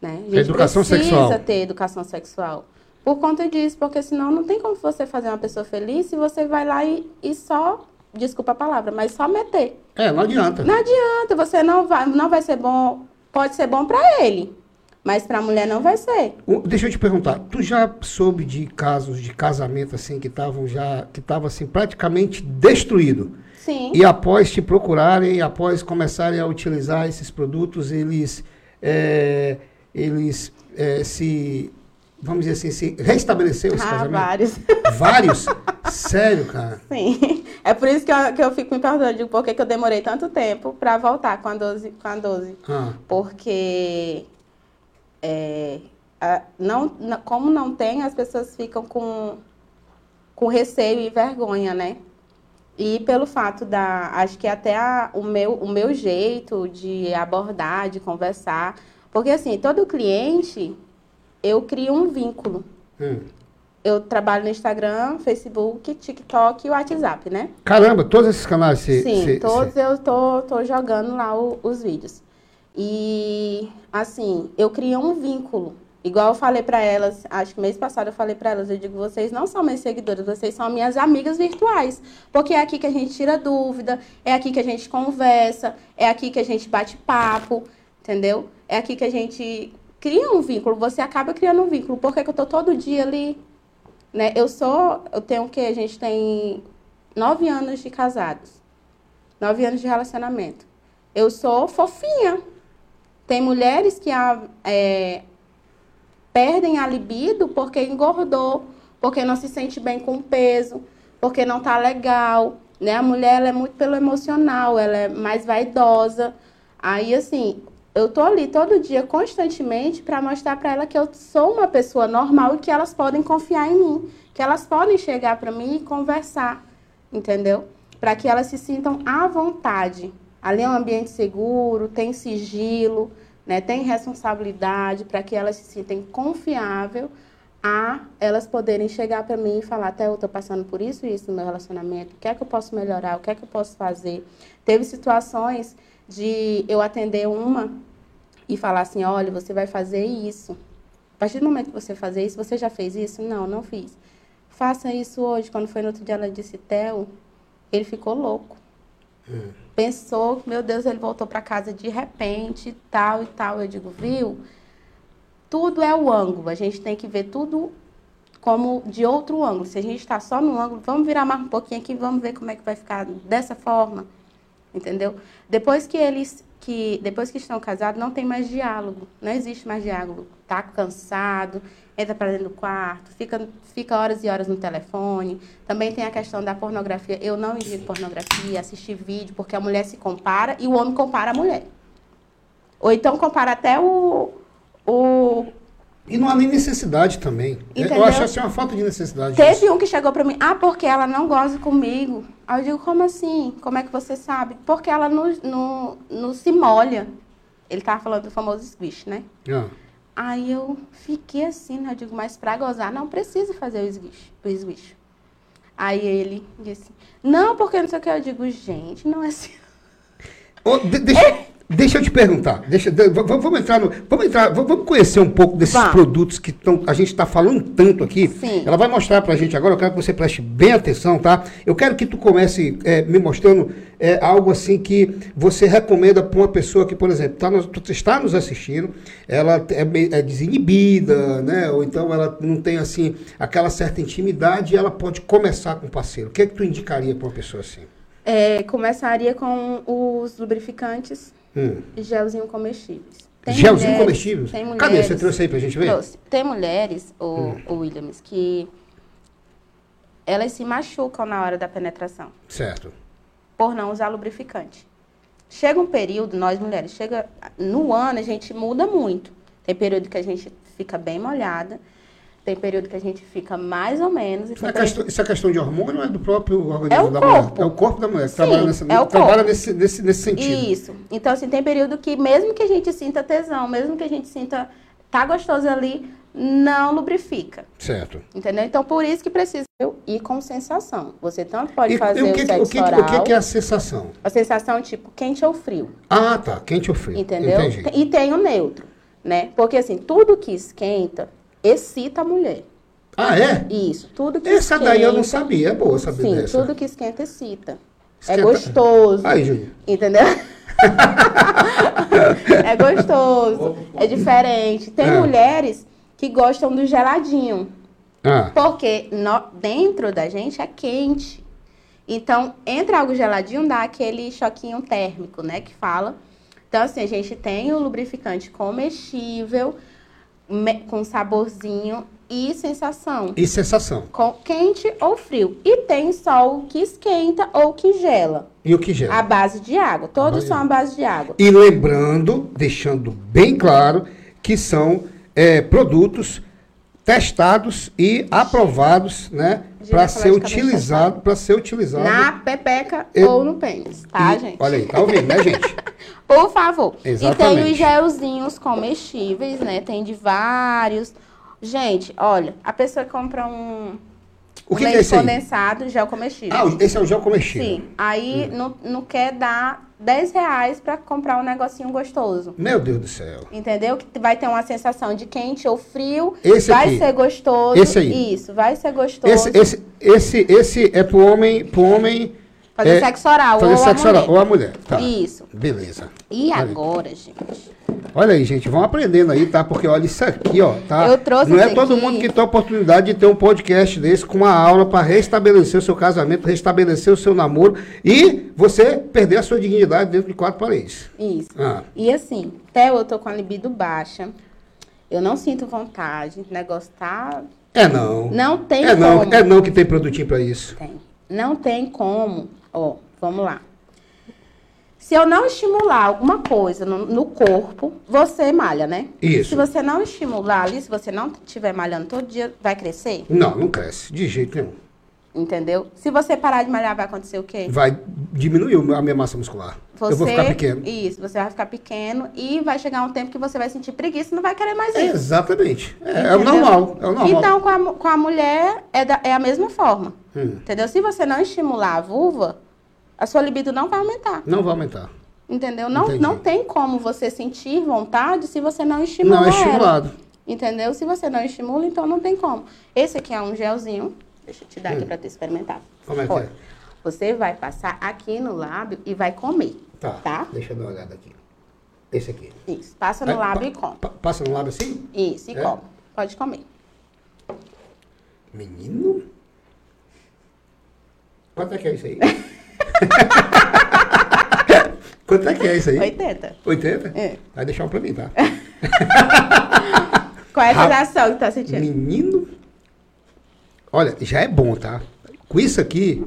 Né? A gente educação precisa sexual. ter educação sexual. Por conta disso, porque senão não tem como você fazer uma pessoa feliz se você vai lá e, e só, desculpa a palavra, mas só meter. É, não adianta. Não adianta, você não vai, não vai ser bom, pode ser bom para ele, mas para a mulher não vai ser. Deixa eu te perguntar, tu já soube de casos de casamento assim que estavam já que tava assim praticamente destruído? Sim. E após te procurarem, após começarem a utilizar esses produtos, eles é, eles é, se, vamos dizer assim, se restabeleceu esse ah, casamento? vários. Vários? Sério, cara? Sim. É por isso que eu, que eu fico me perguntando, digo, por que, que eu demorei tanto tempo para voltar com a 12. Com a 12. Ah. Porque é, a, não, como não tem, as pessoas ficam com, com receio e vergonha, né? E pelo fato da. Acho que até a, o, meu, o meu jeito de abordar, de conversar. Porque, assim, todo cliente, eu crio um vínculo. Hum. Eu trabalho no Instagram, Facebook, TikTok e WhatsApp, né? Caramba, todos esses canais se. Sim, todos eu tô, tô jogando lá o, os vídeos. E, assim, eu crio um vínculo. Igual eu falei para elas, acho que mês passado eu falei para elas, eu digo, vocês não são minhas seguidoras, vocês são minhas amigas virtuais. Porque é aqui que a gente tira dúvida, é aqui que a gente conversa, é aqui que a gente bate papo, entendeu? É aqui que a gente cria um vínculo, você acaba criando um vínculo. Por que, que eu tô todo dia ali? Né? Eu sou, eu tenho o quê? A gente tem nove anos de casados, nove anos de relacionamento. Eu sou fofinha. Tem mulheres que é, perdem a libido porque engordou, porque não se sente bem com o peso, porque não tá legal, né? A mulher é muito pelo emocional, ela é mais vaidosa. Aí assim, eu tô ali todo dia constantemente para mostrar para ela que eu sou uma pessoa normal e que elas podem confiar em mim, que elas podem chegar para mim e conversar, entendeu? Para que elas se sintam à vontade. Ali é um ambiente seguro, tem sigilo, né, tem responsabilidade para que elas se sintam confiável a elas poderem chegar para mim e falar, até eu estou passando por isso e isso no meu relacionamento, o que é que eu posso melhorar, o que é que eu posso fazer. Teve situações de eu atender uma e falar assim, olha, você vai fazer isso. A partir do momento que você fazer isso, você já fez isso? Não, não fiz. Faça isso hoje. Quando foi no outro dia, ela disse, Theo, ele ficou louco. Pensou, meu Deus, ele voltou para casa de repente, tal e tal. Eu digo, viu? Tudo é o ângulo. A gente tem que ver tudo como de outro ângulo. Se a gente está só no ângulo, vamos virar mais um pouquinho aqui, vamos ver como é que vai ficar dessa forma. Entendeu? Depois que eles que depois que estão casados não tem mais diálogo, não existe mais diálogo. Tá cansado, entra para dentro do quarto, fica, fica horas e horas no telefone. Também tem a questão da pornografia. Eu não indico pornografia, assistir vídeo, porque a mulher se compara e o homem compara a mulher. Ou então compara até o. o e não há nem necessidade também. Entendeu? Eu acho assim uma falta de necessidade. Teve disso. um que chegou para mim, ah, porque ela não goza comigo. Aí eu digo, como assim? Como é que você sabe? Porque ela não, não, não se molha. Ele tava falando do famoso squish, né? Ah. Aí eu fiquei assim, né? Eu digo, mas pra gozar não precisa fazer o esguicho. O esguicho. Aí ele disse, não, porque não sei o que. Eu digo, gente, não é assim. Oh, de, deixa, deixa eu te perguntar. Deixa, de, vamos entrar no. Vamos entrar, vamos conhecer um pouco desses Vá. produtos que tão, a gente está falando tanto aqui. Sim. Ela vai mostrar pra gente agora, eu quero que você preste bem atenção, tá? Eu quero que tu comece é, me mostrando é, algo assim que você recomenda para uma pessoa que, por exemplo, tá nos, está nos assistindo, ela é, é, desinibida, né? Ou então ela não tem assim aquela certa intimidade e ela pode começar com o parceiro. O que é que tu indicaria para uma pessoa assim? É, começaria com os lubrificantes hum. e gelzinho comestíveis. Tem gelzinho mulheres, comestíveis? Tem mulheres, Cadê? Você trouxe aí pra gente ver? Trouxe. Tem mulheres, o, hum. o Williams, que elas se machucam na hora da penetração. Certo por não usar lubrificante. chega um período, nós mulheres, chega no ano a gente muda muito. Tem período que a gente fica bem molhada, tem período que a gente fica mais ou menos. Isso é, questão, isso é questão de hormônio ou é do próprio organismo É o da corpo. mulher? É o corpo da mulher. que Sim, trabalha nessa, é o trabalha nesse, nesse, nesse sentido. Isso. Então, assim, tem período que mesmo que a gente sinta tesão, mesmo que a gente sinta tá gostoso ali, não lubrifica. Certo. Entendeu? Então, por isso que precisa ir com sensação. Você tanto pode E, fazer e o, o, que, que- sexo o, que, oral, o que, que é a sensação? a sensação tipo quente ou frio. Ah, tá. Quente ou frio. Entendeu? Entendi. E tem o neutro, né? Porque assim, tudo que esquenta excita a mulher. Ah, é? Isso, tudo que Essa esquenta. daí eu não sabia. É boa saber Sim, dessa. tudo que esquenta excita. Esquenta- É gostoso. Aí, Júlio. Entendeu? é gostoso. É diferente. Tem É. mulheres que gostam do geladinho. Ah, Porque no- dentro da gente é quente. Então, entra algo geladinho, dá aquele choquinho térmico, né? Que fala. Então, assim, a gente tem o lubrificante comestível, me- com saborzinho e sensação. e sensação. Com quente ou frio. E tem só o que esquenta ou que gela. E o que gera? A base de água. Todos são a base de água. E lembrando, deixando bem claro, que são é, produtos testados e aprovados, né, para ser utilizado, para ser utilizado. Na pepeca Eu- ou no pênis, tá, E- gente? Olha aí, tá ouvindo, né, gente? Por favor. E Exatamente. tem os gelzinhos comestíveis, né? Tem de vários. Gente, olha, a pessoa compra um, O que, que é leite esse aí? condensado, gel comestível. Ah, esse é o gel comestível. Sim. Aí não, não quer dar 10 reais pra comprar um negocinho gostoso. Meu Deus do céu. Entendeu? Que vai ter uma sensação de quente ou frio. Esse vai aqui. ser gostoso. Esse aí. Isso, vai ser gostoso. Esse, esse, esse, esse é pro homem, pro homem Fazer é, sexo oral. fazer ou sexo a oral, mulher. ou a mulher. Tá. Isso. Beleza. E agora, gente? Olha aí, gente, vão aprendendo aí, tá? Porque olha isso aqui, ó, tá? Eu trouxe Não é todo aqui. mundo que tem a oportunidade de ter um podcast desse com uma aula para restabelecer o seu casamento, restabelecer o seu namoro e você perder a sua dignidade dentro de quatro paredes. Isso. Ah, E assim, até eu tô com a libido baixa. Eu não sinto vontade. O negócio tá. é não. Não tem é não, como. é não que tem produtinho para isso. Tem. Não tem como. Ó, vamos lá. Se eu não estimular alguma coisa no, no corpo, você malha, né? Isso. Se você não estimular ali, se você não estiver malhando todo dia, vai crescer? Não, não cresce, de jeito nenhum. Entendeu? Se você parar de malhar, vai acontecer o quê? Vai diminuir a minha massa muscular. Você, Eu vou ficar pequeno. Isso, você vai ficar pequeno e vai chegar um tempo que você vai sentir preguiça e não vai querer mais isso. exatamente. É, é o normal. É o normal. Então, com a, com a mulher, é, da- é a mesma forma. Hum. Entendeu? Se você não estimular a vulva, a sua libido não vai aumentar. Não vai aumentar. Entendeu? Não, Entendi. não tem como você sentir vontade se você não estimula Não é ela. estimulado. Entendeu? Se você não estimula, então não tem como. Esse aqui é um gelzinho. Deixa eu te dar aqui pra tu experimentar. Como é que Olha, é? Você vai passar aqui no lábio e vai comer. Tá. Tá? Deixa eu dar uma olhada aqui. Esse aqui. Isso. Passa no É, lábio pa- e come. pa- Passa no lábio assim? Isso, e É? come. Pode comer. Menino? Quanto é que é isso aí? Quanto é que é isso aí? 80. 80? É. Vai deixar um pra mim, tá? Qual é a sensação que tá sentindo? Menino? Olha, já é bom, tá? Com isso aqui,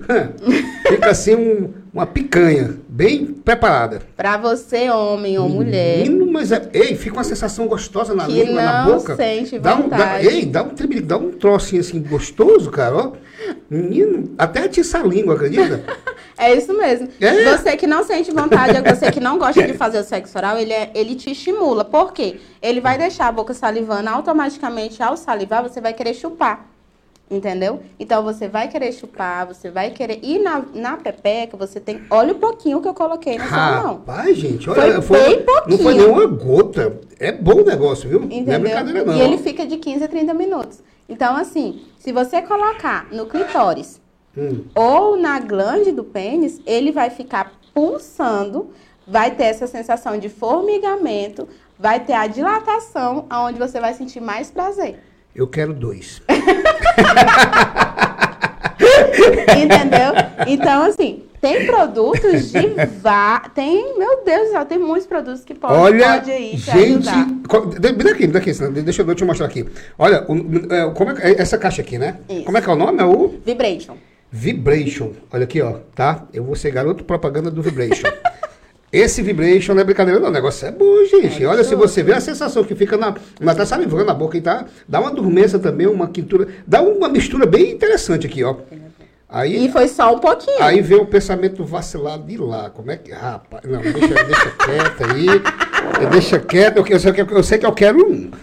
fica assim um- uma picanha, bem preparada. Pra você, homem ou mulher, Menino, mas é, ei, fica uma sensação gostosa na língua, na boca. sente dá um, dá, ei, dá um, dá um trocinho assim gostoso, cara, ó. Menino, até atiça a língua, acredita? é isso mesmo. É? Você que não sente vontade, é você que não gosta de fazer o sexo oral, ele, é- ele te estimula. Por quê? Ele vai deixar a boca salivando, automaticamente, ao salivar, você vai querer chupar. Entendeu? Então você vai querer chupar, você vai querer. E na, na pepeca, você tem. Olha o pouquinho que eu coloquei na sua mão. Rapaz, gente, Foi olha, foi, bem não foi pouquinho. nem uma gota. É bom o negócio, viu? Não é Entendeu? brincadeira, não. E ele fica de 15 a 30 minutos. Então, assim, se você colocar no clitóris Hum. ou na glande do pênis, ele vai ficar pulsando, vai ter essa sensação de formigamento, vai ter a dilatação, aonde você vai sentir mais prazer. Eu quero dois. Entendeu? Então, assim, tem produtos de vá. Tem, meu Deus do céu, tem muitos produtos que podem Olha, pode aí te gente. Me dá aqui, me dá aqui, deixa, eu- eu mostrar aqui. Olha, o- é, como é, é essa caixa aqui, né? Isso. Como é que é o nome? É o Vibration. Vibration. Olha aqui, ó, tá? Eu vou ser garoto propaganda do Vibration. Esse vibration não é brincadeira, não. O negócio é bom, gente. É Olha, se você vê a sensação que fica na. Mas tá salivando na boca e tá. Dá uma dormência também, uma quintura. Dá uma mistura bem interessante aqui, ó. Aí, E foi só um pouquinho. aí vem o pensamento vacilado de lá. Como é que. Rapaz, não, deixa, deixa quieto aí. Deixa quieto, eu, sei que, eu sei que eu quero um.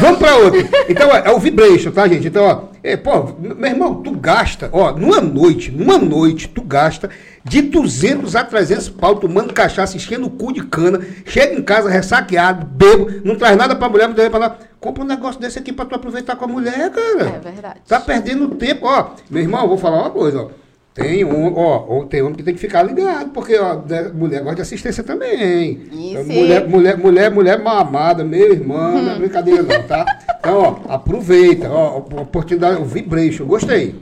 Vamos para outro. Então, ó, é o vibration, tá, gente? Então, ó, é, pô, meu irmão, tu gasta, ó, numa noite, numa noite, tu gasta de 200 a 300 pau tomando cachaça, enchendo o cu de cana, chega em casa ressaqueado, bebo, não traz nada pra mulher, não tem pra nada. Compra um negócio desse aqui pra tu aproveitar com a mulher, cara. É verdade. Tá perdendo tempo, ó. Meu irmão, vou falar uma coisa, ó. Tem um, ó, tem homem que tem que ficar ligado, porque ó, né, mulher gosta de assistência também. E Então, mulher, mulher, mulher, mulher mamada, meu irmão, não é brincadeira não, tá? Então, ó, aproveita, ó, oportunidade, o vibration, gostei.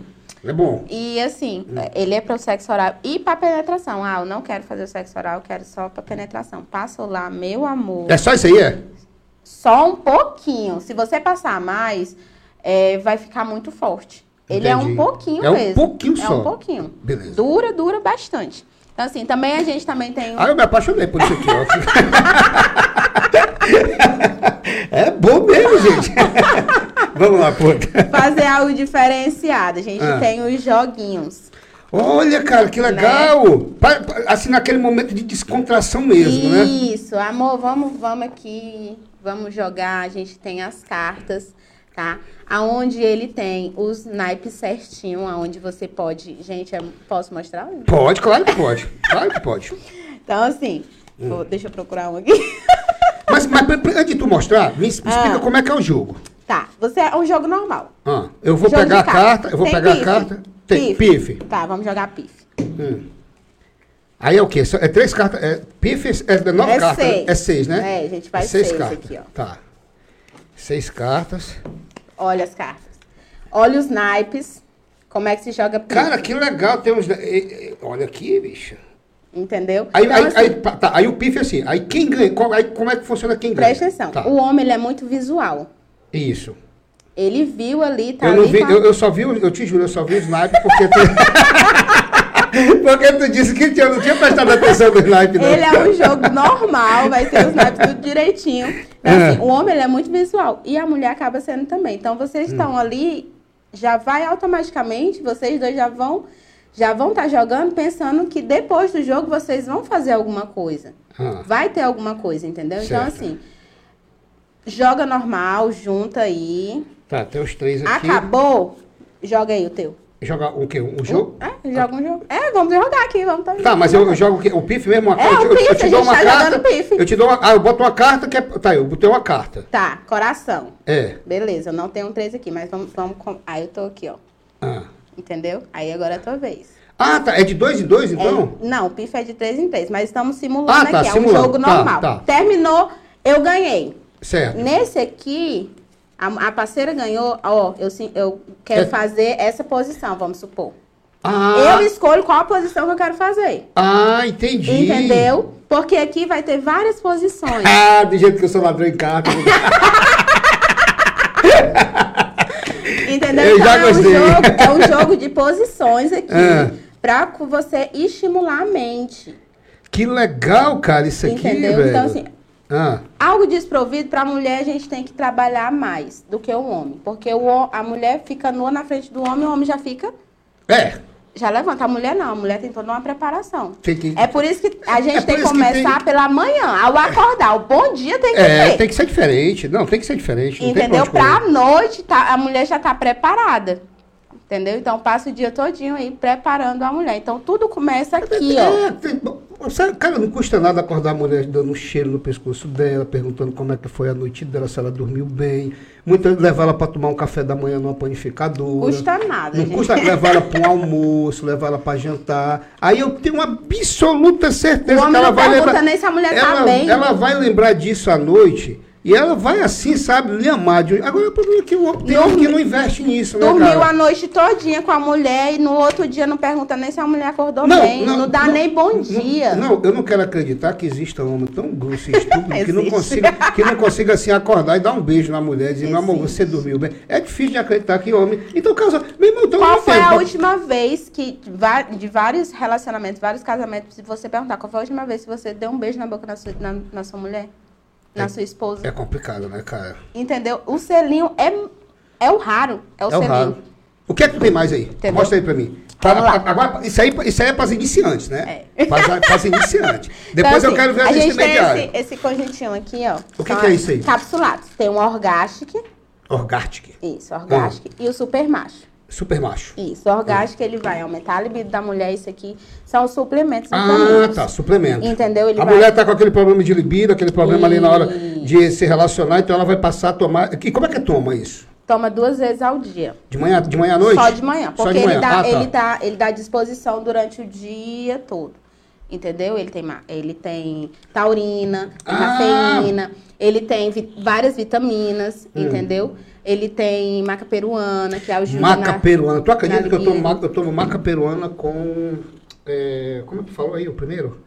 É bom. E assim, ele é para o sexo oral e para penetração. Ah, eu não quero fazer o sexo oral, eu quero só para penetração. Passa lá, meu amor. É só isso aí, é? Só um pouquinho. Se você passar mais, é, vai ficar muito forte. Ele é Entendi. um pouquinho É um mesmo. pouquinho É só. um pouquinho. Beleza. Dura, dura bastante. Então, assim, também a gente também tem. um Ah, eu me apaixonei por isso aqui, ó. é bom mesmo, gente. Vamos lá, pô. Fazer algo diferenciado. A gente Ah. tem os joguinhos. Olha, cara, que legal. Pa- pa- Assim, naquele momento de descontração mesmo, né? Isso, amor, vamos, vamos aqui, vamos jogar. A gente tem as cartas, tá? Aonde ele tem os naipes certinho, aonde você pode. Gente, eu posso mostrar? um? Pode, claro que pode. Claro que pode. Então, assim, Hum. vou- deixa eu procurar um aqui. Mas, mas antes de tu mostrar, me es- explica Ah. como é que é o jogo. Tá, você é um jogo normal. Ah, eu vou Jogo pegar a carta, eu vou Tem pegar pife? a carta. Tem pife. Tá, vamos jogar pife. Hum. Aí é o quê? É três cartas. É, pife é, nove É cartas. seis. É seis, né? É, a gente vai É seis seis cartas. aqui, ó. Tá. Seis cartas. Olha as cartas. Olha os naipes. Como é que se joga pife. Cara, que legal. Tem uns. Olha aqui, bicho. Entendeu? Aí, Então, aí, assim, aí, tá, aí o pife é assim. Aí quem ganha? Qual- aí como é que funciona quem ganha? presta atenção. Tá. O homem, ele é muito visual. Isso. Ele viu ali, tá eu, não ali vi, a- eu, eu só vi, o- eu te juro, eu só vi o snipe porque tu, porque tu disse que eu não tinha prestado atenção no snipe, não. Ele é um jogo normal, vai ter os naipes tudo direitinho. Então, É. assim, o homem ele é muito visual e a mulher acaba sendo também. Então, vocês Hum. estão ali, já vai automaticamente, vocês dois já vão já vão estar jogando pensando que depois do jogo vocês vão fazer alguma coisa. Ah, Vai ter alguma coisa, entendeu? Então, Certo. assim, joga normal, junta aí. tá, tem os três aqui. Acabou, joga aí o teu. Jogar o quê? Um jogo? É, joga um jogo. É, vamos jogar aqui, vamos tá Tá, mas eu, eu jogo o quê? O pife mesmo? Uma É, carta? o eu, eu pife, te a dou uma tá carta. pife. Eu te dou uma. Ah, eu boto uma carta que é. Tá, eu botei uma carta. Tá, coração. É. Beleza, eu não tenho um 3 aqui, mas vamos. vamos com... Aí eu tô aqui, ó. Ah. Entendeu? Aí agora é a tua vez. Ah, tá. É de dois em dois, É, então? não, o PIF é de 3 em 3, mas estamos simulando Ah, tá, aqui. É simulando. um jogo Tá, normal. tá. Terminou, eu ganhei. Certo. Nesse aqui, a, a parceira ganhou, ó, eu, eu quero É. fazer essa posição, vamos supor. Ah, Eu escolho qual a posição que eu quero fazer. ah, entendi. Entendeu? Porque aqui vai ter várias posições. Ah, do jeito que eu sou ladrão em carta. Entendeu? Eu então já é um, gostei. jogo, é um jogo de posições aqui. É. Pra você estimular a mente. que legal, cara, isso aqui, entendeu? Então, assim, Ah, algo desprovido pra mulher a gente tem que trabalhar mais do que o homem. Porque o, a mulher fica nua na frente do homem, o homem já fica. é, Já levanta. A mulher não, a mulher tem toda uma preparação. tem que... É por isso que a gente É tem que começar tem- pela manhã. Ao acordar, o bom dia tem que É, ter. tem que ser diferente. Não, tem que ser diferente. Entendeu? Tem onde Pra noite, tá, a mulher já tá preparada. Entendeu? Então passa o dia todinho aí preparando a mulher. Então tudo começa aqui, ó. É, tem- sabe, cara, não custa nada acordar a mulher dando um cheiro no pescoço dela, perguntando como é que foi a noite dela, se ela dormiu bem. Muitas levar ela para tomar um café da manhã numa panificadora. Custa nada, Não gente. custa levar ela para um almoço, levar ela para jantar. Aí eu tenho uma absoluta certeza que ela vai lembrar. nem se a mulher tá ela, bem. ela vai lembrar disso à noite E ela vai assim, sabe, lhe amar. de- Agora o problema é que o homem tem homem que não investe nisso, né, Dormiu cara? a noite todinha com a mulher e no outro dia não pergunta nem se a mulher acordou Não, bem. não, Não, dá não, nem bom dia. Não, eu não quero acreditar que exista um homem tão grosso e estúpido que não consiga, que não consiga assim acordar e dar um beijo na mulher e dizer, meu amor, você dormiu bem. É difícil de acreditar que homem. Então, casa, meu irmão, então Qual foi a última vez que, de vários relacionamentos, vários casamentos, se você perguntar qual foi a última vez que você deu um beijo na boca na sua, na, na sua mulher? Na sua esposa? É complicado, né, cara? Entendeu? O selinho é, é o raro. É o É o selinho. raro. O que é que tem mais aí? Entendeu? Mostra aí pra mim. Para- agora, isso aí, isso aí é para iniciantes, né? É. Para iniciantes. Então, Depois eu assim, quero ver a gente tem esse, esse conjuntinho aqui, ó. O que que é isso aí? Capsulados. Tem o Orgastic, Orgastic. isso, Orgastic, e o Super Macho. Super macho. Isso, o Orgastic, ele vai aumentar a libido da mulher. Isso aqui são os suplementos Ah, tá. Suplemento. Entendeu? Ele a vai- mulher tá com aquele problema de libido, aquele problema ali na hora de se relacionar, então ela vai passar a tomar. E como é que toma isso? Toma duas vezes ao dia. De manhã, de manhã à noite? Só de manhã. Porque de manhã. Ele, dá, Ah, tá. ele, dá, ele dá disposição durante o dia todo. Entendeu? Ele tem, ele tem taurina, Ah! cafeína, ele tem vi- várias vitaminas, Hum. entendeu? Ele tem maca peruana, que ajuda Maca na... peruana. Tu acredita que eu tomo, maca, eu tomo maca peruana com. é, como é que tu falou aí o primeiro?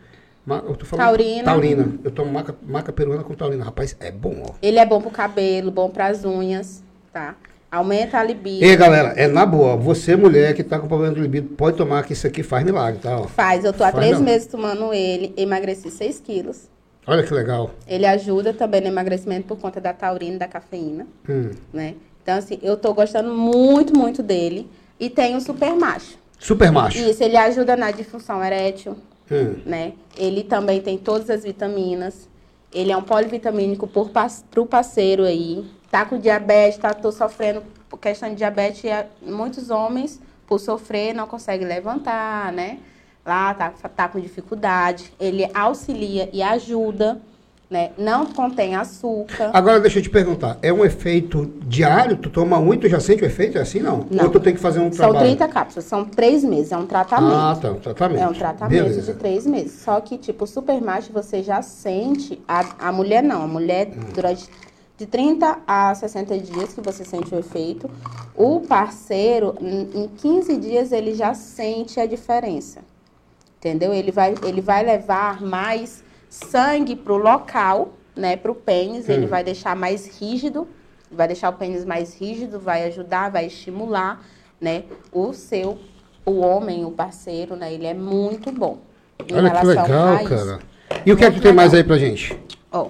Ma- eu tô falando- Taurina. Taurina. Eu tomo maca, maca peruana com taurina. Rapaz, é bom, ó. Ele é bom pro cabelo, bom pras unhas, tá? Aumenta a libido. E aí, galera, é na boa. Você, mulher que tá com problema de libido, pode tomar que isso aqui faz milagre, tá? Ó. Faz, eu tô há Faz três não. meses tomando ele, emagreci 6 quilos. Olha que legal. Ele ajuda também no emagrecimento por conta da taurina e da cafeína, Hum. né? Então, assim, eu tô gostando muito, muito dele. E tem o super macho. Super macho. Isso, ele ajuda na disfunção erétil, Hum. né? Ele também tem todas as vitaminas. Ele é um polivitamínico por, pro parceiro aí. Tá com diabetes, tá, tô sofrendo por questão de diabetes. e Muitos homens, por sofrer, não conseguem levantar, né? Lá tá, tá com dificuldade. Ele auxilia e ajuda, né? Não contém açúcar. Agora deixa eu te perguntar, é um efeito diário? Tu toma um e tu já sente o efeito? É assim não? Não. Ou tu tem que fazer um São trabalho? 30 cápsulas, são três meses, é um tratamento. Ah, tá, um tratamento. É um tratamento Beleza. de três meses. Só que, tipo, o super macho você já sente. A, a mulher não. A mulher, Hum. durante de 30 a 60 dias que você sente o efeito. O parceiro, em 15 dias, ele já sente a diferença. Entendeu? Ele vai, ele vai levar mais sangue pro local, né? Pro pênis. Hum. Ele vai deixar mais rígido. Vai deixar o pênis mais rígido, vai ajudar, vai estimular, né? O seu, o homem, o parceiro, né? Ele é muito bom. em Olha que legal, isso. cara. E o que é que tem mais aí pra gente? Ó.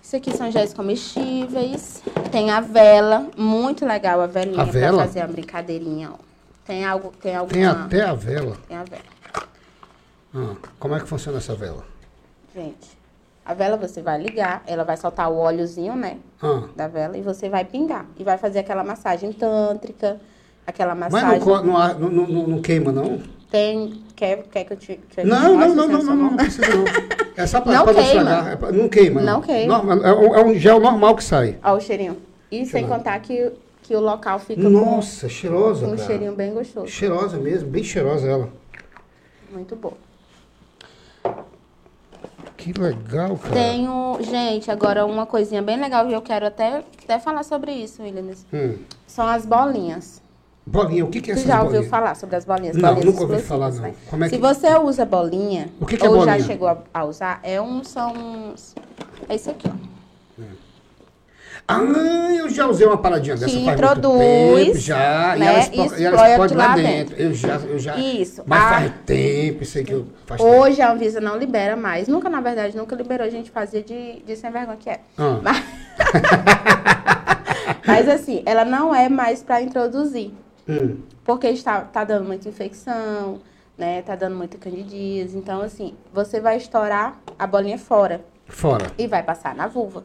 Isso aqui são géis comestíveis. Tem a vela, muito legal a velinha A vela? pra fazer uma brincadeirinha, ó. Tem algo, tem alguma... Tem até a vela. Tem a vela. Ah, como é que funciona essa vela? Gente, a vela você vai ligar, ela vai soltar o óleozinho, né, Ah, da vela, e você vai pingar. E vai fazer aquela massagem tântrica, aquela mas massagem... não, co- não, não, não, não- não queima, não? Tem... Quer, quer que eu te... Que eu Não, não, não, sem não, não, sua não, mão? não precisa não. É só pra, Não pra não queima. estragar. É pra- não queima. Não queima. Normal- é, um, é um gel normal que sai. Ó o cheirinho. E sem eu ver. contar que, que o local fica Nossa, cheirosa, com um cara. cheirinho bem gostoso. Cheirosa mesmo, bem cheirosa ela. Muito bom. Que legal, cara. Tenho, gente, agora uma coisinha bem legal e eu quero até, até falar sobre isso, Williams. Hum. São as bolinhas. Bolinha, o que, que é essa já bolinha? ouviu falar sobre as bolinhas? Não, bolinhas nunca ouvi falar, não. né? Como é Se que- você usa bolinha, O que que é ou bolinha? já chegou a, a usar, é um, são uns... É isso aqui, ó. Ah, eu já usei uma paradinha dessa Que faz introduz, muito tempo, já, e né, ela e explode, e ela explode lá lá dentro. Eu já, eu já. Isso. Mas Ah. faz tempo, isso aí que eu faz tempo. Hoje a Anvisa não libera mais. Nunca, na verdade, nunca liberou. A gente fazia de, de sem vergonha que é. Ah. Mas... Mas assim, ela não é mais para introduzir. Hum. Porque está tá dando muita infecção, né? Tá dando muita candidíase. Então, assim, você vai estourar a bolinha fora Fora. e vai passar na vulva.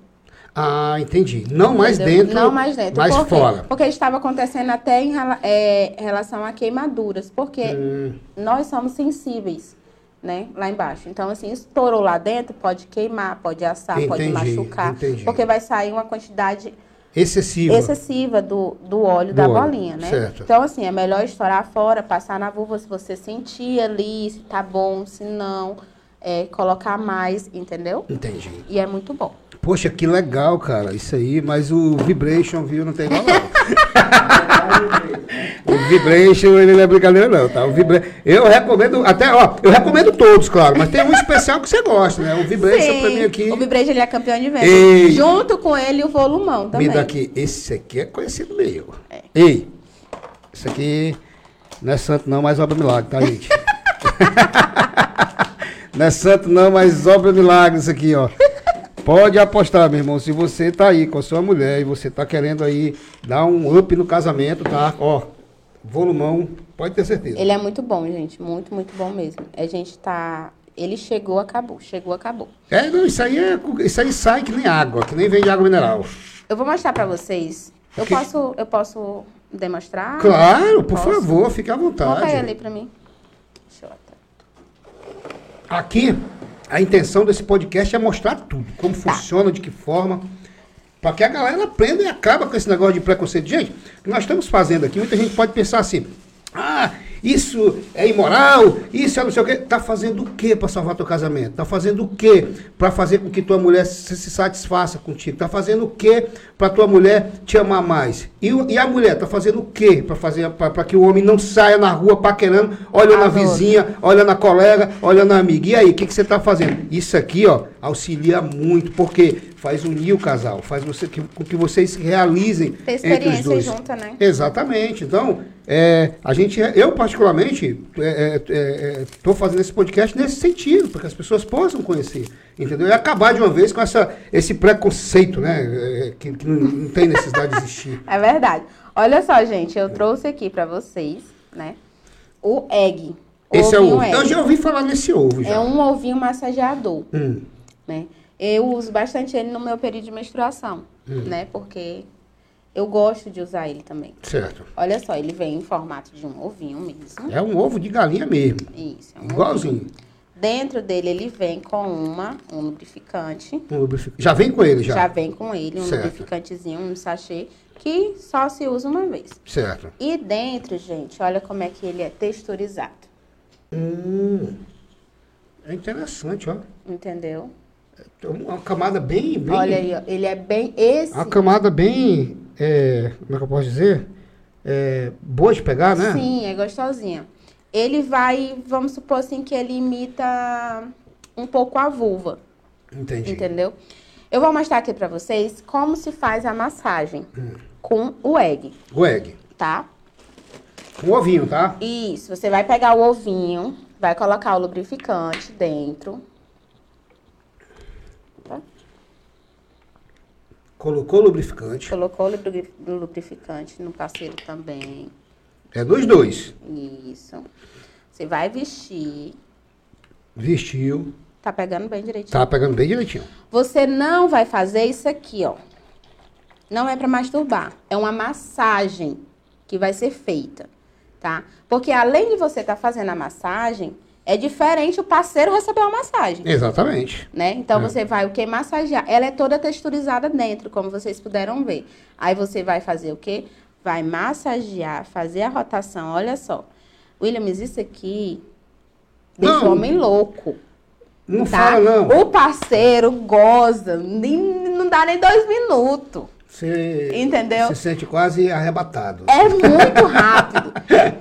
Ah, entendi. Não mais entendeu? dentro. Não mais dentro. Mais Por quê? fora. Porque estava acontecendo até em é, relação a queimaduras. Porque Hum, nós somos sensíveis, né? Lá embaixo. Então, assim, estourou lá dentro, pode queimar, pode assar, pode Entendi, machucar. entendi. Porque vai sair uma quantidade excessiva. excessiva do, do óleo Do da óleo, bolinha, né? certo. Então, assim, é melhor estourar fora, passar na vulva se você sentir ali, se tá bom, se não, é, colocar mais, entendeu? Entendi. E é muito bom. Poxa, que legal, cara, isso aí, mas o Vibration, viu, não tem igual não. o Vibration, ele não é brincadeira não, tá? O Vibra... Eu recomendo, até, ó, eu recomendo todos, claro, mas tem um especial que você gosta, né? O Vibration Sim, pra mim aqui... O Vibration ele é campeão de venda. Ei. Junto com ele o volumão também. Me dá aqui, esse aqui é conhecido meu. É. Ei, isso aqui não é santo não, mas obra milagre, tá, gente? não é santo não, mas obra milagre isso aqui, ó. Pode apostar, meu irmão, se você tá aí com a sua mulher e você tá querendo aí dar um up no casamento, tá? Ó, volumão, pode ter certeza. Ele é muito bom, gente. Muito, muito bom mesmo. A gente tá. Ele chegou, acabou. Chegou, acabou. É, não, isso aí, é, isso aí sai que nem água, que nem vem de água mineral. Eu vou mostrar pra vocês. Eu Que- posso, eu posso demonstrar? Claro, por Posso? favor, fique à Coloca aí vontade. ali pra mim. Deixa eu até. Aqui, a intenção desse podcast é mostrar tudo, como funciona, de que forma, para que a galera aprenda e acaba com esse negócio de preconceito. Gente, o que nós estamos fazendo aqui, muita gente pode pensar assim, ah, isso é imoral, isso é não sei o quê. Tá fazendo o quê para salvar teu casamento? Tá fazendo o quê para fazer com que tua mulher se, se satisfaça contigo? Tá fazendo o quê para tua mulher te amar mais? E, e a mulher tá fazendo o quê para fazer para que o homem não saia na rua paquerando, olhando a Adoro. vizinha, olha na colega, olha na amiga. E aí, o que, que você está fazendo? Isso aqui, ó, auxilia muito, porque faz unir o casal, faz você, que, com que vocês realizem Ter entre os experiência dois. junta, né? Exatamente. Então, é, a gente, eu particularmente, estou fazendo esse podcast nesse sentido, para que as pessoas possam conhecer, entendeu? E acabar de uma vez com essa, esse preconceito, né, é, que, que não, não tem necessidade de existir. É verdade. Olha só, gente, eu trouxe aqui pra vocês, né? O egg. Esse é o ovo. Eu egg. já ouvi falar nesse ovo já. É um ovinho massageador, Hum, né? Eu uso bastante ele no meu período de menstruação, Hum. né? Porque eu gosto de usar ele também. certo. Olha só, ele vem em formato de um ovinho mesmo. É um ovo de galinha mesmo. Isso, é um Igualzinho. ovinho. Dentro dele ele vem com uma, um lubrificante. Um lubrific- Já vem com ele, já? Já, vem com ele um Certo. lubrificantezinho, um sachê, que só se usa uma vez. Certo. E dentro, gente, olha como é que ele é texturizado. Hum, é interessante, ó. Entendeu? Uma camada bem... bem Olha aí, ó, ele é bem esse. Uma camada bem... é, como é que eu posso dizer? É, boa de pegar, né? Sim, é gostosinho. Ele vai, vamos supor assim, que ele imita um pouco a vulva, Entendi. entendeu? Eu vou mostrar aqui pra vocês como se faz a massagem Hum. com o egg, O egg. tá? Com ovinho, tá? Isso, você vai pegar o ovinho, vai colocar o lubrificante dentro. Colocou o lubrificante. Colocou lubrificante no parceiro também. É dos dois. Isso. Você vai vestir. Vestiu. Tá pegando bem direitinho. Tá pegando bem direitinho. Você não vai fazer isso aqui, ó. Não é pra masturbar. É uma massagem que vai ser feita, tá? Porque além de você estar fazendo a massagem, é diferente o parceiro receber uma massagem. Exatamente. né? Então É. você vai o que massagear. Ela é toda texturizada dentro, como vocês puderam ver. Aí você vai fazer o quê? Vai massagear, fazer a rotação. Olha só. Williams, isso aqui deixa o homem louco. Não Tá? fala, não. O parceiro goza, nem, não dá nem dois minutos. Você Entendeu? se sente quase arrebatado. É muito rápido.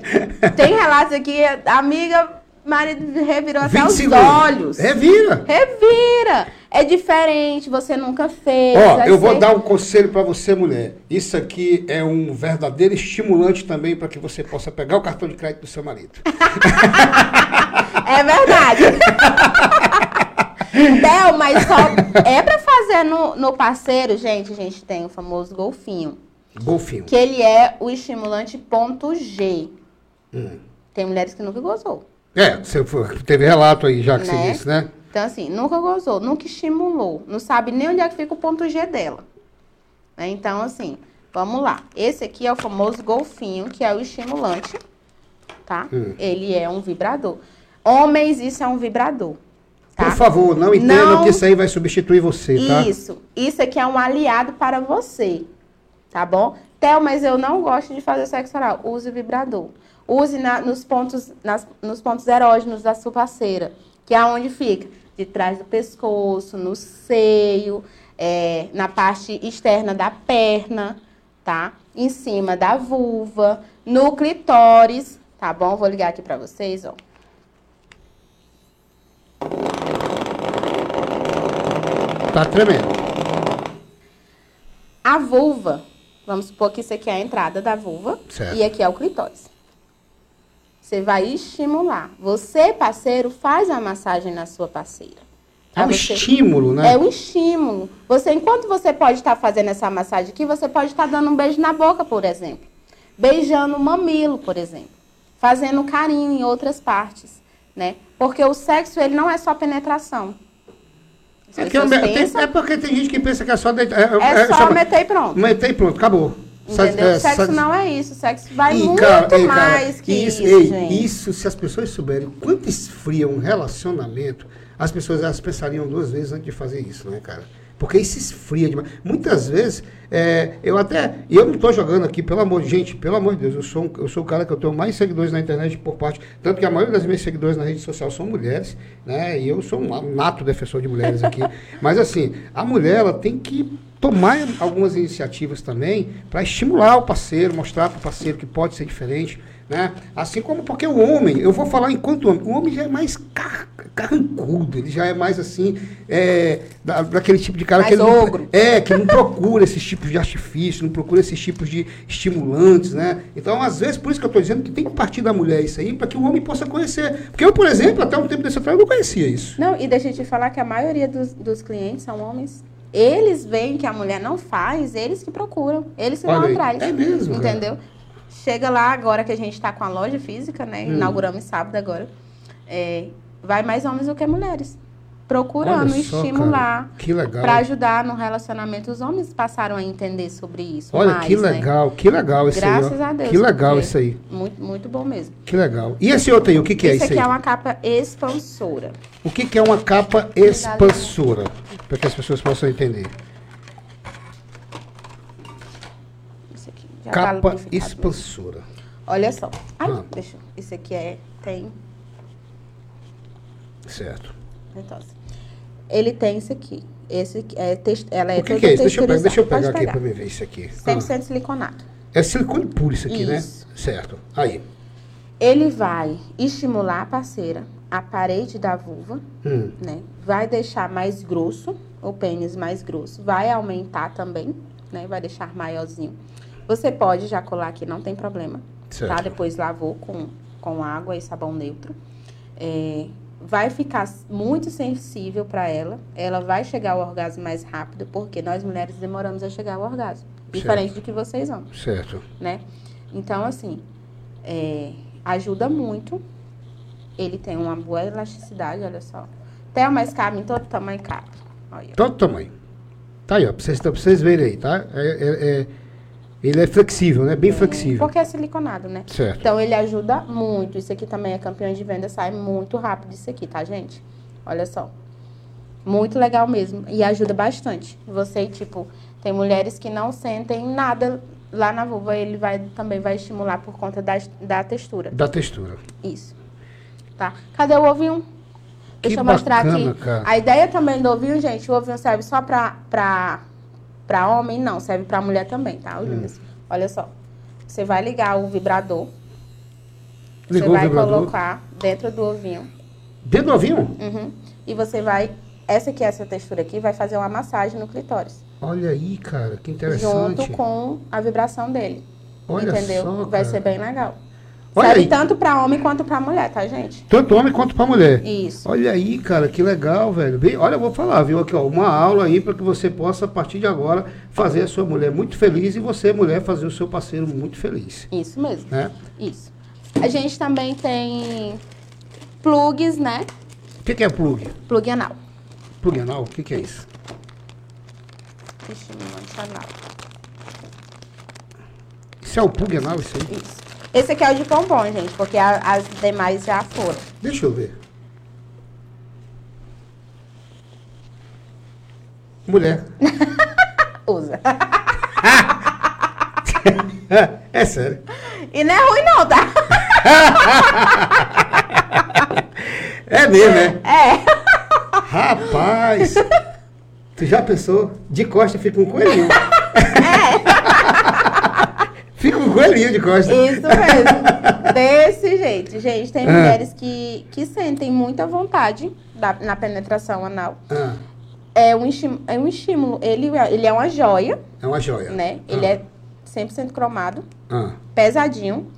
Tem relatos aqui, amiga, marido revirou até 20 os olhos. Revira. Revira! É diferente, você nunca fez. Ó, eu vou ser- dar um conselho pra você, mulher. Isso aqui é um verdadeiro estimulante também para que você possa pegar o cartão de crédito do seu marido. É verdade. Del, mas só é pra fazer no, no parceiro, gente, a gente tem o famoso golfinho, Golfinho. que ele é o estimulante ponto G. Hum. Tem mulheres que nunca gozou, É, você teve relato aí já que você Né? disse, né? Então, assim, nunca gozou, nunca estimulou, não sabe nem onde é que fica o ponto G dela. Né? Então, assim, vamos lá. Esse aqui é o famoso golfinho, que é o estimulante, tá? Hum. Ele é um vibrador. Homens, isso é um vibrador, tá? Por favor, não entendam Não- que isso aí vai substituir você, tá? Isso. Isso aqui é um aliado para você. Tá bom? Theo, mas eu não gosto de fazer sexo oral. Use o vibrador. Use na- nos, pontos, nas- nos pontos erógenos da sua parceira. que é onde fica? De trás do pescoço, no seio, é, na parte externa da perna, tá? Em cima da vulva, no clitóris, tá bom? Vou ligar aqui pra vocês, ó. Tá tremendo. A vulva, vamos supor que isso aqui é a entrada da vulva Certo. e aqui é o clitóris. Você vai estimular. Você, parceiro, faz a massagem na sua parceira. É um você- estímulo, né? É um estímulo. Você, enquanto você pode estar fazendo essa massagem aqui, você pode estar dando um beijo na boca, por exemplo. Beijando o mamilo, por exemplo. Fazendo carinho em outras partes, né? Porque o sexo, ele não é só penetração. É, tem- pensam- é porque tem gente que pensa que é só deitar. é só chama- meter e pronto. Meter e pronto, acabou. Entendeu? É, sexo não é isso. Sexo vai Ih, muito cara, ei, cara, mais que isso, ei, gente. isso, se as pessoas souberem quanto esfria um relacionamento, as pessoas elas pensariam duas vezes antes de fazer isso, né, cara? Porque isso esfria demais. Muitas vezes, é, eu até. E eu não estou jogando aqui, pelo amor de gente, pelo amor de Deus, eu sou, um- eu sou o cara que eu tenho mais seguidores na internet por parte. Tanto que a maioria das minhas seguidores na rede social são mulheres, né? E eu sou um nato defensor de mulheres aqui. Mas assim, a mulher ela tem que tomar algumas iniciativas também para estimular o parceiro, mostrar para o parceiro que pode ser diferente. Né? Assim como porque o homem, eu vou falar enquanto homem, o homem já é mais car carrancudo, ele já é mais assim, é, da, daquele tipo de cara Mais que ele não, ogro. é, que não procura esses tipos de artifício, não procura esses tipos de estimulantes, né? Então, às vezes, por isso que eu estou dizendo que tem que partir da mulher isso aí, para que o homem possa conhecer. Porque eu, por exemplo, até um tempo desse atrás, eu não conhecia isso. Não, e deixa eu te falar que a maioria dos, dos clientes são homens. Eles veem que a mulher não faz, eles que procuram, eles que Olha vão aí, atrás. é mesmo, cara. Entendeu? Chega lá agora que a gente está com a loja física, né? Hum. Inauguramos sábado agora. é, vai mais homens do que mulheres. Procurando só, estimular. Para ajudar no relacionamento. Os homens passaram a entender sobre isso. Olha, mais, que né? legal, que legal isso Graças aí. ó. a Deus. Que legal isso aí. Muito, muito bom mesmo. Que legal. E esse outro aí, o que, que é isso isso aqui aí? é uma capa expansora. O que, que é uma capa expansora? Para que as pessoas possam entender. Isso aqui já tá Capa expansora. Olha só. Ai, Ah. deixa. Isso aqui é. Tem. Certo. Então, assim, ele tem isso aqui. Esse é tex- ela é o que, que é isso? Deixa eu, pegar, deixa eu pegar aqui para me ver isso aqui. Ah, 100% siliconado. é silicone puro isso aqui, Isso. né? Certo. Aí. Ele vai estimular a parceira, a parede da vulva, Hum. né? Vai deixar mais grosso, o pênis mais grosso. Vai aumentar também, né? Vai deixar maiorzinho. Você pode já colar aqui, não tem problema. Certo. Tá? Depois lavou com, com água e sabão neutro. É, vai ficar muito sensível para ela. Ela vai chegar ao orgasmo mais rápido, porque nós mulheres demoramos a chegar ao orgasmo. Diferente do que vocês vão, Certo. né? Então, assim, é, ajuda muito. Ele tem uma boa elasticidade, olha só. Até mais cabe em todo tamanho cabe. Olha. Todo tamanho. Tá aí, ó. Pra vocês, pra vocês verem aí, tá? É, é- é- ele é flexível, né? Bem flexível. Porque é siliconado, né? Certo. Então ele ajuda muito. Isso aqui também é campeão de venda, sai muito rápido isso aqui, tá, gente? Olha só. Muito legal mesmo. E ajuda bastante. Você, tipo, tem mulheres que não sentem nada lá na vulva, ele vai também vai estimular por conta da, da textura. Da textura. Isso. Tá? Cadê o ovinho? Que Deixa eu mostrar bacana, aqui. cara. A ideia também do ovinho, gente, o ovinho serve só pra, pra, pra homem? Não, serve pra mulher também, tá? Hum. Lindas? Olha só. Você vai ligar o vibrador. Ligou você vai vibrador. colocar dentro do ovinho. Dentro do ovinho? Uhum. E você vai. Essa aqui, essa textura aqui, vai fazer uma massagem no clitóris. Olha aí, cara, que interessante. Junto com a vibração dele. Olha entendeu? só, vai ser bem legal. Olha Serve aí. tanto pra homem quanto pra mulher, tá, gente? Tanto homem quanto pra mulher. Isso. Olha aí, cara, que legal, velho. Bem, olha, eu vou falar, viu? Aqui, ó, uma aula aí para que você possa, a partir de agora, fazer a sua mulher muito feliz e você, mulher, fazer o seu parceiro muito feliz. Isso mesmo. Né? Isso. A gente também tem plugs, né? O que, que é plug? Plug anal. Plug anal? O que, que é isso? Estímulo anal. Isso é o plug anal, isso aí? Isso. Esse aqui é o de pompom, gente, porque a- as demais já foram. Deixa eu ver. Mulher. Usa. é sério. E não é ruim não, tá? É mesmo, né? É. Rapaz! tu já pensou? De costa fica um coelhinho. um coelhinho de costa. Isso mesmo. Desse jeito. Gente, tem Ah. mulheres que, que sentem muita vontade da- na penetração anal. Ah, É um, estim- é um estímulo. Ele, ele é uma joia, é uma joia. né? Ah, Ele é 100% cromado, ah, pesadinho.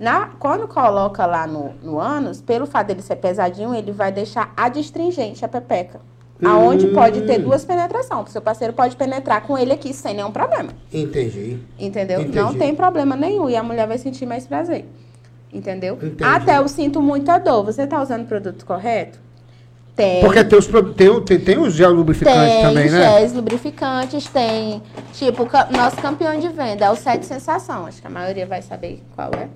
Na, quando coloca lá no, no ânus, pelo fato dele ser pesadinho, ele vai deixar adstringente a pepeca. Aonde Hum. pode ter duas penetrações. O seu parceiro pode penetrar com ele aqui sem nenhum problema. entendi. Entendeu? Entendi. Não tem problema nenhum. E a mulher vai sentir mais prazer. Entendeu? Entendi. Até eu sinto muita dor. Você tá usando o produto correto? Tem. Porque tem os, tem, tem, tem os gel lubrificantes tem também, né? géis lubrificantes, tem. Tipo, nosso campeão de venda é o Sete Sensação. Acho que a maioria vai saber qual é.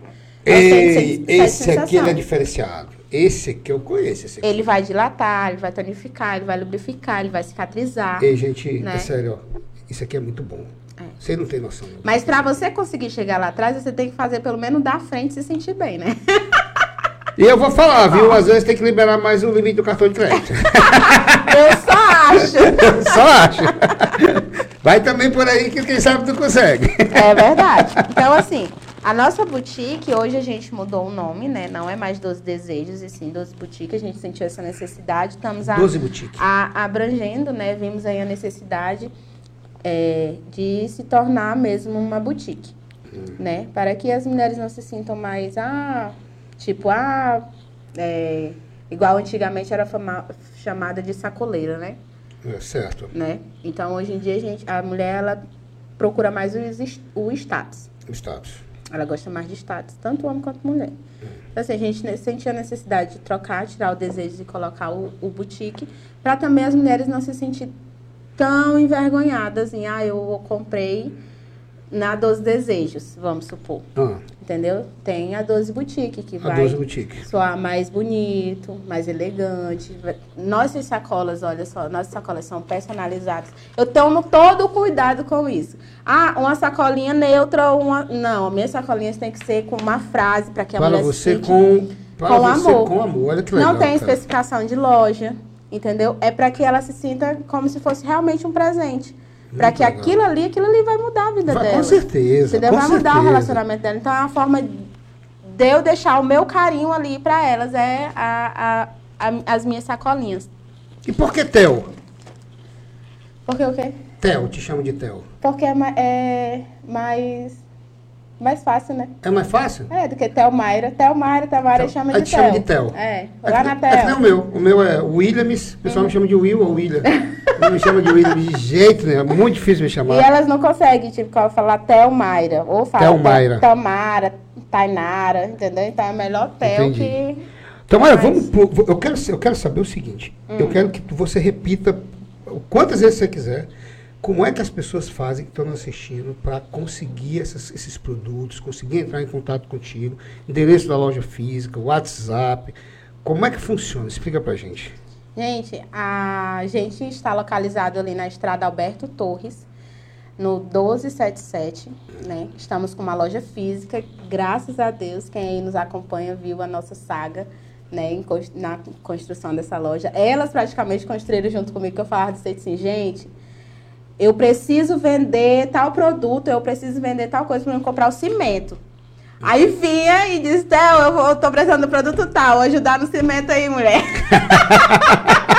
É o Ei, Sete- Sete esse aqui é diferenciado. Esse aqui eu conheço. Esse aqui. Ele vai dilatar, ele vai tonificar, ele vai lubrificar, ele vai cicatrizar. Ei, gente, né? é sério, ó. Isso aqui é muito bom. É. Você não tem noção. não. Mas pra você conseguir chegar lá atrás, você tem que fazer pelo menos da frente se sentir bem, né? E eu vou falar, viu? Às vezes tem que liberar mais o limite do cartão de crédito. Eu só acho. Só acho. Vai também por aí que quem sabe tu consegue. É verdade. Então, assim, a nossa boutique, hoje a gente mudou o nome, né? Não é mais 12 Desejos, e sim 12 Boutique. A gente sentiu essa necessidade. Estamos a, 12 boutique. a- abrangendo, né? Vimos aí a necessidade é, de se tornar mesmo uma boutique, né? Para que as mulheres não se sintam mais, ah, tipo, ah, é, igual antigamente era fama- chamada de sacoleira, né? É, certo. né? Então, hoje em dia, a, gente, a mulher, ela procura mais o, o status. O status. Ela gosta mais de status, tanto homem quanto mulher. Então, assim, a gente sentia a necessidade de trocar, tirar o desejo de colocar o, o boutique, para também as mulheres não se sentir tão envergonhadas em, ah, eu comprei na 12 Desejos, vamos supor. Ah, Entendeu? Tem a 12 Boutique, que a vai 12 boutique. soar mais bonito, mais elegante. Nossas sacolas, olha só, nossas sacolas são personalizadas. Eu tomo todo o cuidado com isso. Ah, uma sacolinha neutra ou uma. Não, minhas sacolinhas tem que ser com uma frase para que a Para mulher você se com, para com você amor. com amor. Olha que legal. Não tem cara. especificação de loja, entendeu? É para que ela se sinta como se fosse realmente um presente. Para que aquilo ali, aquilo ali vai mudar a vida Vai, dela. com certeza. Entendeu? com Vai mudar o certeza. relacionamento dela. Então é uma forma de eu deixar o meu carinho ali pra elas, é a, a- a- as minhas sacolinhas. E por que Theo? Porque o quê? Theo, te chamo de Theo. Porque é, é mais, mais fácil, né? É mais fácil? É, do que Thelmaira. Thelmaira, Thelmaira Theo. chama Aí de te chama Theo. de Theo. É, É lá que- na é que nem o meu. O meu é Williams. O pessoal me chama de Will ou William. Não me chama de William de jeito nenhum. É muito difícil me E chamar. elas não conseguem, tipo, falar Thelmaira. Ou fala Thelmaira. Tel- Tamara, Tainara, entendeu? Então é melhor Entendi. que... Então, olha, Mas- vamos. pro- Eu quero, eu quero saber o seguinte. Eu Hum. quero que você repita quantas vezes você quiser. Como é que as pessoas fazem que estão assistindo para conseguir essas- esses produtos, conseguir entrar em contato contigo? Endereço da loja física, WhatsApp. Como é que funciona? Explica pra gente. Gente, a gente está localizado ali na estrada Alberto Torres, no 1277, né? Estamos com uma loja física, graças a Deus, quem aí nos acompanha viu a nossa saga, né? na construção dessa loja. Elas praticamente construíram junto comigo, que eu falava de assim, gente, eu preciso vender tal produto, eu preciso vender tal coisa para eu comprar o cimento. Aí vinha e disse, Theo, eu, eu tô precisando do produto tal, ajudar no cimento aí, mulher.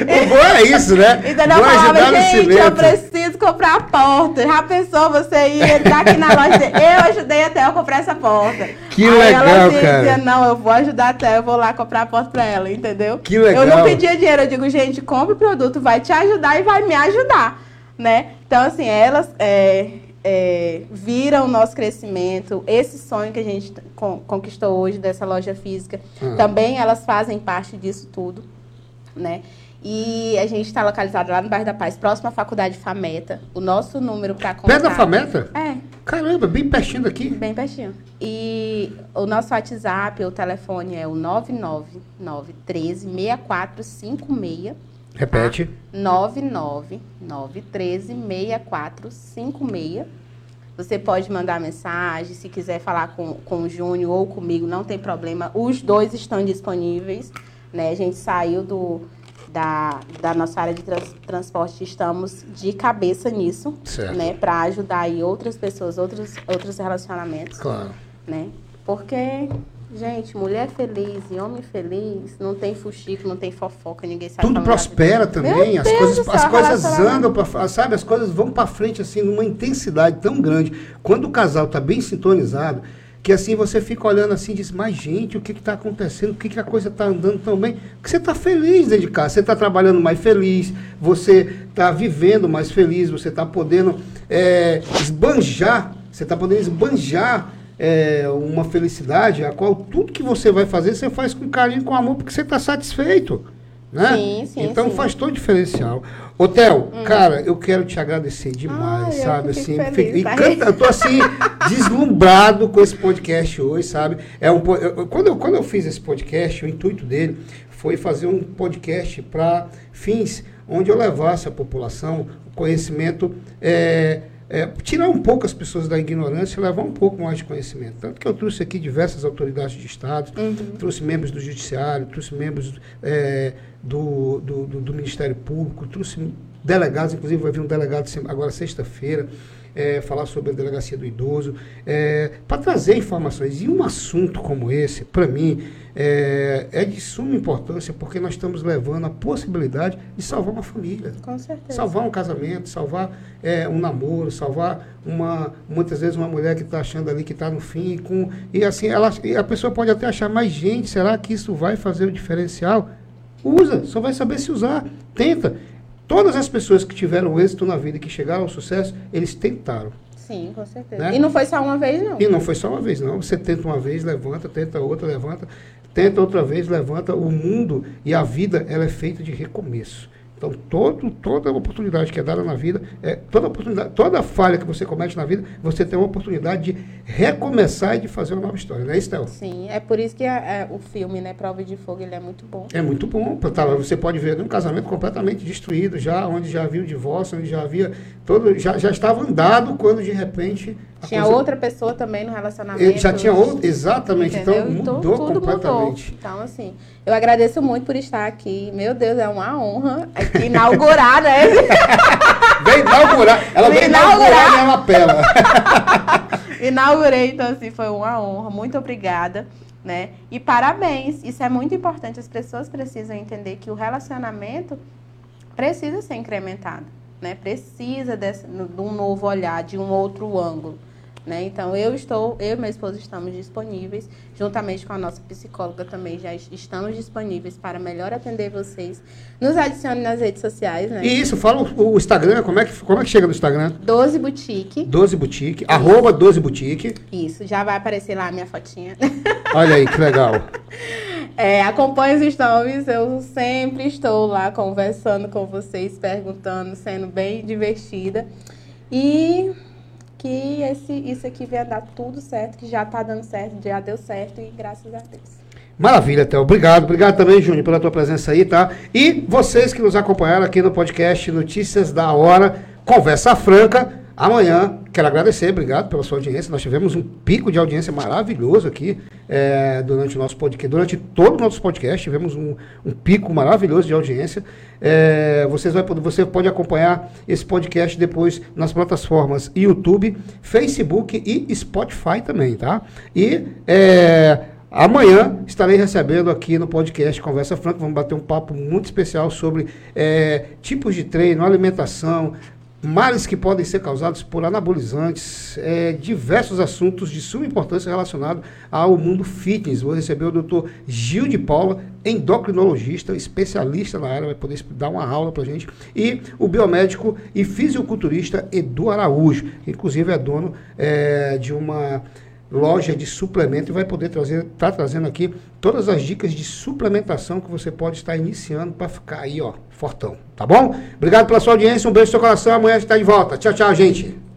O bom é isso, né? Vou Eu falava, gente, eu preciso comprar a porta. Já pensou você ir entrar aqui na loja e eu ajudei até eu comprar essa porta. Que Aí legal, ela dizia, cara. não, eu vou ajudar até, eu vou lá comprar a porta pra ela, entendeu? Que legal. Eu não pedia dinheiro, eu digo, gente, compre o produto, vai te ajudar e vai me ajudar, né? Então, assim, elas é, é, viram o nosso crescimento, esse sonho que a gente con- conquistou hoje dessa loja física, Ah. também elas fazem parte disso tudo, né? E a gente está localizado lá no bairro da Paz, próximo à Faculdade Fameta. O nosso número para contato... Perto da Fameta? É, Caramba, bem pertinho daqui. bem pertinho. E o nosso WhatsApp, o telefone é o 999136456. Repete. 999136456. Você pode mandar mensagem, se quiser falar com, com o Júnior ou comigo, não tem problema. Os dois estão disponíveis né? A gente saiu do, da, da nossa área de trans, transporte, estamos de cabeça nisso, Certo. né? Para ajudar aí outras pessoas, outros, outros relacionamentos, Claro. né? Porque, gente, mulher feliz e homem feliz, não tem fuxico, não tem fofoca, ninguém sabe Tudo prospera também, Meu as Deus coisas, as coisas relacionamento. andam, pra, sabe? As coisas vão para frente assim numa intensidade tão grande. Quando o casal tá bem sintonizado, que assim você fica olhando assim e diz, mas gente, o que está acontecendo? Por que, que a coisa está andando tão bem? Porque você está feliz dentro de casa, você está trabalhando mais feliz, você está vivendo mais feliz, você está podendo é, esbanjar, você está podendo esbanjar é, uma felicidade, a qual tudo que você vai fazer, você faz com carinho, com amor, porque você está satisfeito. Né? Sim, sim, então sim. faz todo o diferencial. Ô, Theo, cara, eu quero te agradecer demais, sabe? Assim, feliz, e tá? canta- eu tô assim, deslumbrado com esse podcast hoje, sabe? É um, eu- quando, eu, quando eu fiz esse podcast, o intuito dele foi fazer um podcast para fins onde eu levasse à população o conhecimento. é, é, tirar um pouco as pessoas da ignorância e levar um pouco mais de conhecimento. Tanto que eu trouxe aqui diversas autoridades de Estado, trouxe membros do Judiciário, trouxe membros é, do, do, do- do Ministério Público, trouxe delegados, inclusive vai vir um delegado agora sexta-feira, é, falar sobre a delegacia do idoso, para trazer informações. E um assunto como esse, para mim, é, é de suma importância, porque nós estamos levando a possibilidade de salvar uma família. Com certeza. Salvar um casamento, salvar é, um namoro, salvar uma muitas vezes uma mulher que está achando ali que está no fim e com e assim ela e a pessoa pode até achar, mas gente, será que isso vai fazer o diferencial? Usa, só vai saber se usar. Tenta. Todas as pessoas que tiveram êxito na vida e que chegaram ao sucesso, eles tentaram. Sim, com certeza. Né? E não foi só uma vez, não. E não foi só uma vez, não. Você tenta uma vez, levanta, tenta outra, levanta, tenta outra vez, levanta. O mundo e a vida, ela é feita de recomeço. Então, todo, toda oportunidade que é dada na vida, é, toda oportunidade, toda falha que você comete na vida, você tem uma oportunidade de recomeçar e de fazer uma nova história. Não é isso, Théo? Sim, é por isso que é, é, o filme, né, Prova de Fogo, ele é muito bom. É muito bom. tá você pode ver um casamento completamente destruído já, onde já havia o divórcio, onde já havia todo, já, já estava andado quando de repente a Tinha coisa- outra pessoa também no relacionamento. Ele já tinha outro, exatamente. Entendeu? Então Então, mudou tudo completamente. Mudou. Então, assim, eu agradeço muito por estar aqui. Meu Deus, é uma honra aqui inaugurar, né? Vem inaugurar. Ela Vem veio inaugurar inaugurar. minha lapela. Inaugurei, então, assim, foi uma honra. Muito obrigada, né? E parabéns. Isso é muito importante. As pessoas precisam entender que o relacionamento precisa ser incrementado, né? Precisa desse, de um novo olhar, de um outro ângulo. Né? Então, eu estou, eu e minha esposa estamos disponíveis, juntamente com a nossa psicóloga também, já es- estamos disponíveis para melhor atender vocês. Nos adicione nas redes sociais, né? E isso, fala o, o Instagram, como é, que, como é que chega no Instagram? 12 Boutique. 12 Boutique, arroba 12 Boutique. Isso, já vai aparecer lá a minha fotinha. Olha aí, que legal. É, acompanhe os stories, eu sempre estou lá conversando com vocês, perguntando, sendo bem divertida. E que esse, isso aqui venha dar tudo certo, que já tá dando certo, já deu certo e graças a Deus. Maravilha, Theo. Obrigado. Obrigado também, Júnior, pela tua presença aí, tá? E vocês que nos acompanharam aqui no podcast Notícias da Hora, Conversa Franca. Amanhã, quero agradecer, obrigado pela sua audiência. Nós tivemos um pico de audiência maravilhoso aqui é, durante o nosso podcast, durante todo o nosso podcast, tivemos um, um pico maravilhoso de audiência. É, vocês vai, você pode acompanhar esse podcast depois nas plataformas YouTube, Facebook e Spotify também, tá? E é, Amanhã estarei recebendo aqui no podcast Conversa Franca. Vamos bater um papo muito especial sobre eh, tipos de treino, alimentação, males que podem ser causados por anabolizantes, eh, diversos assuntos de suma importância relacionados ao mundo fitness. Vou receber o Dr. Gil de Paula, endocrinologista, especialista na área, vai poder dar uma aula para gente, e o biomédico e fisiculturista Edu Araújo, que inclusive é dono eh, de uma loja de suplemento e vai poder trazer, tá trazendo aqui todas as dicas de suplementação que você pode estar iniciando para ficar aí, ó, fortão, tá bom? Obrigado pela sua audiência, um beijo no seu coração, amanhã a gente está de volta. Tchau, tchau, gente.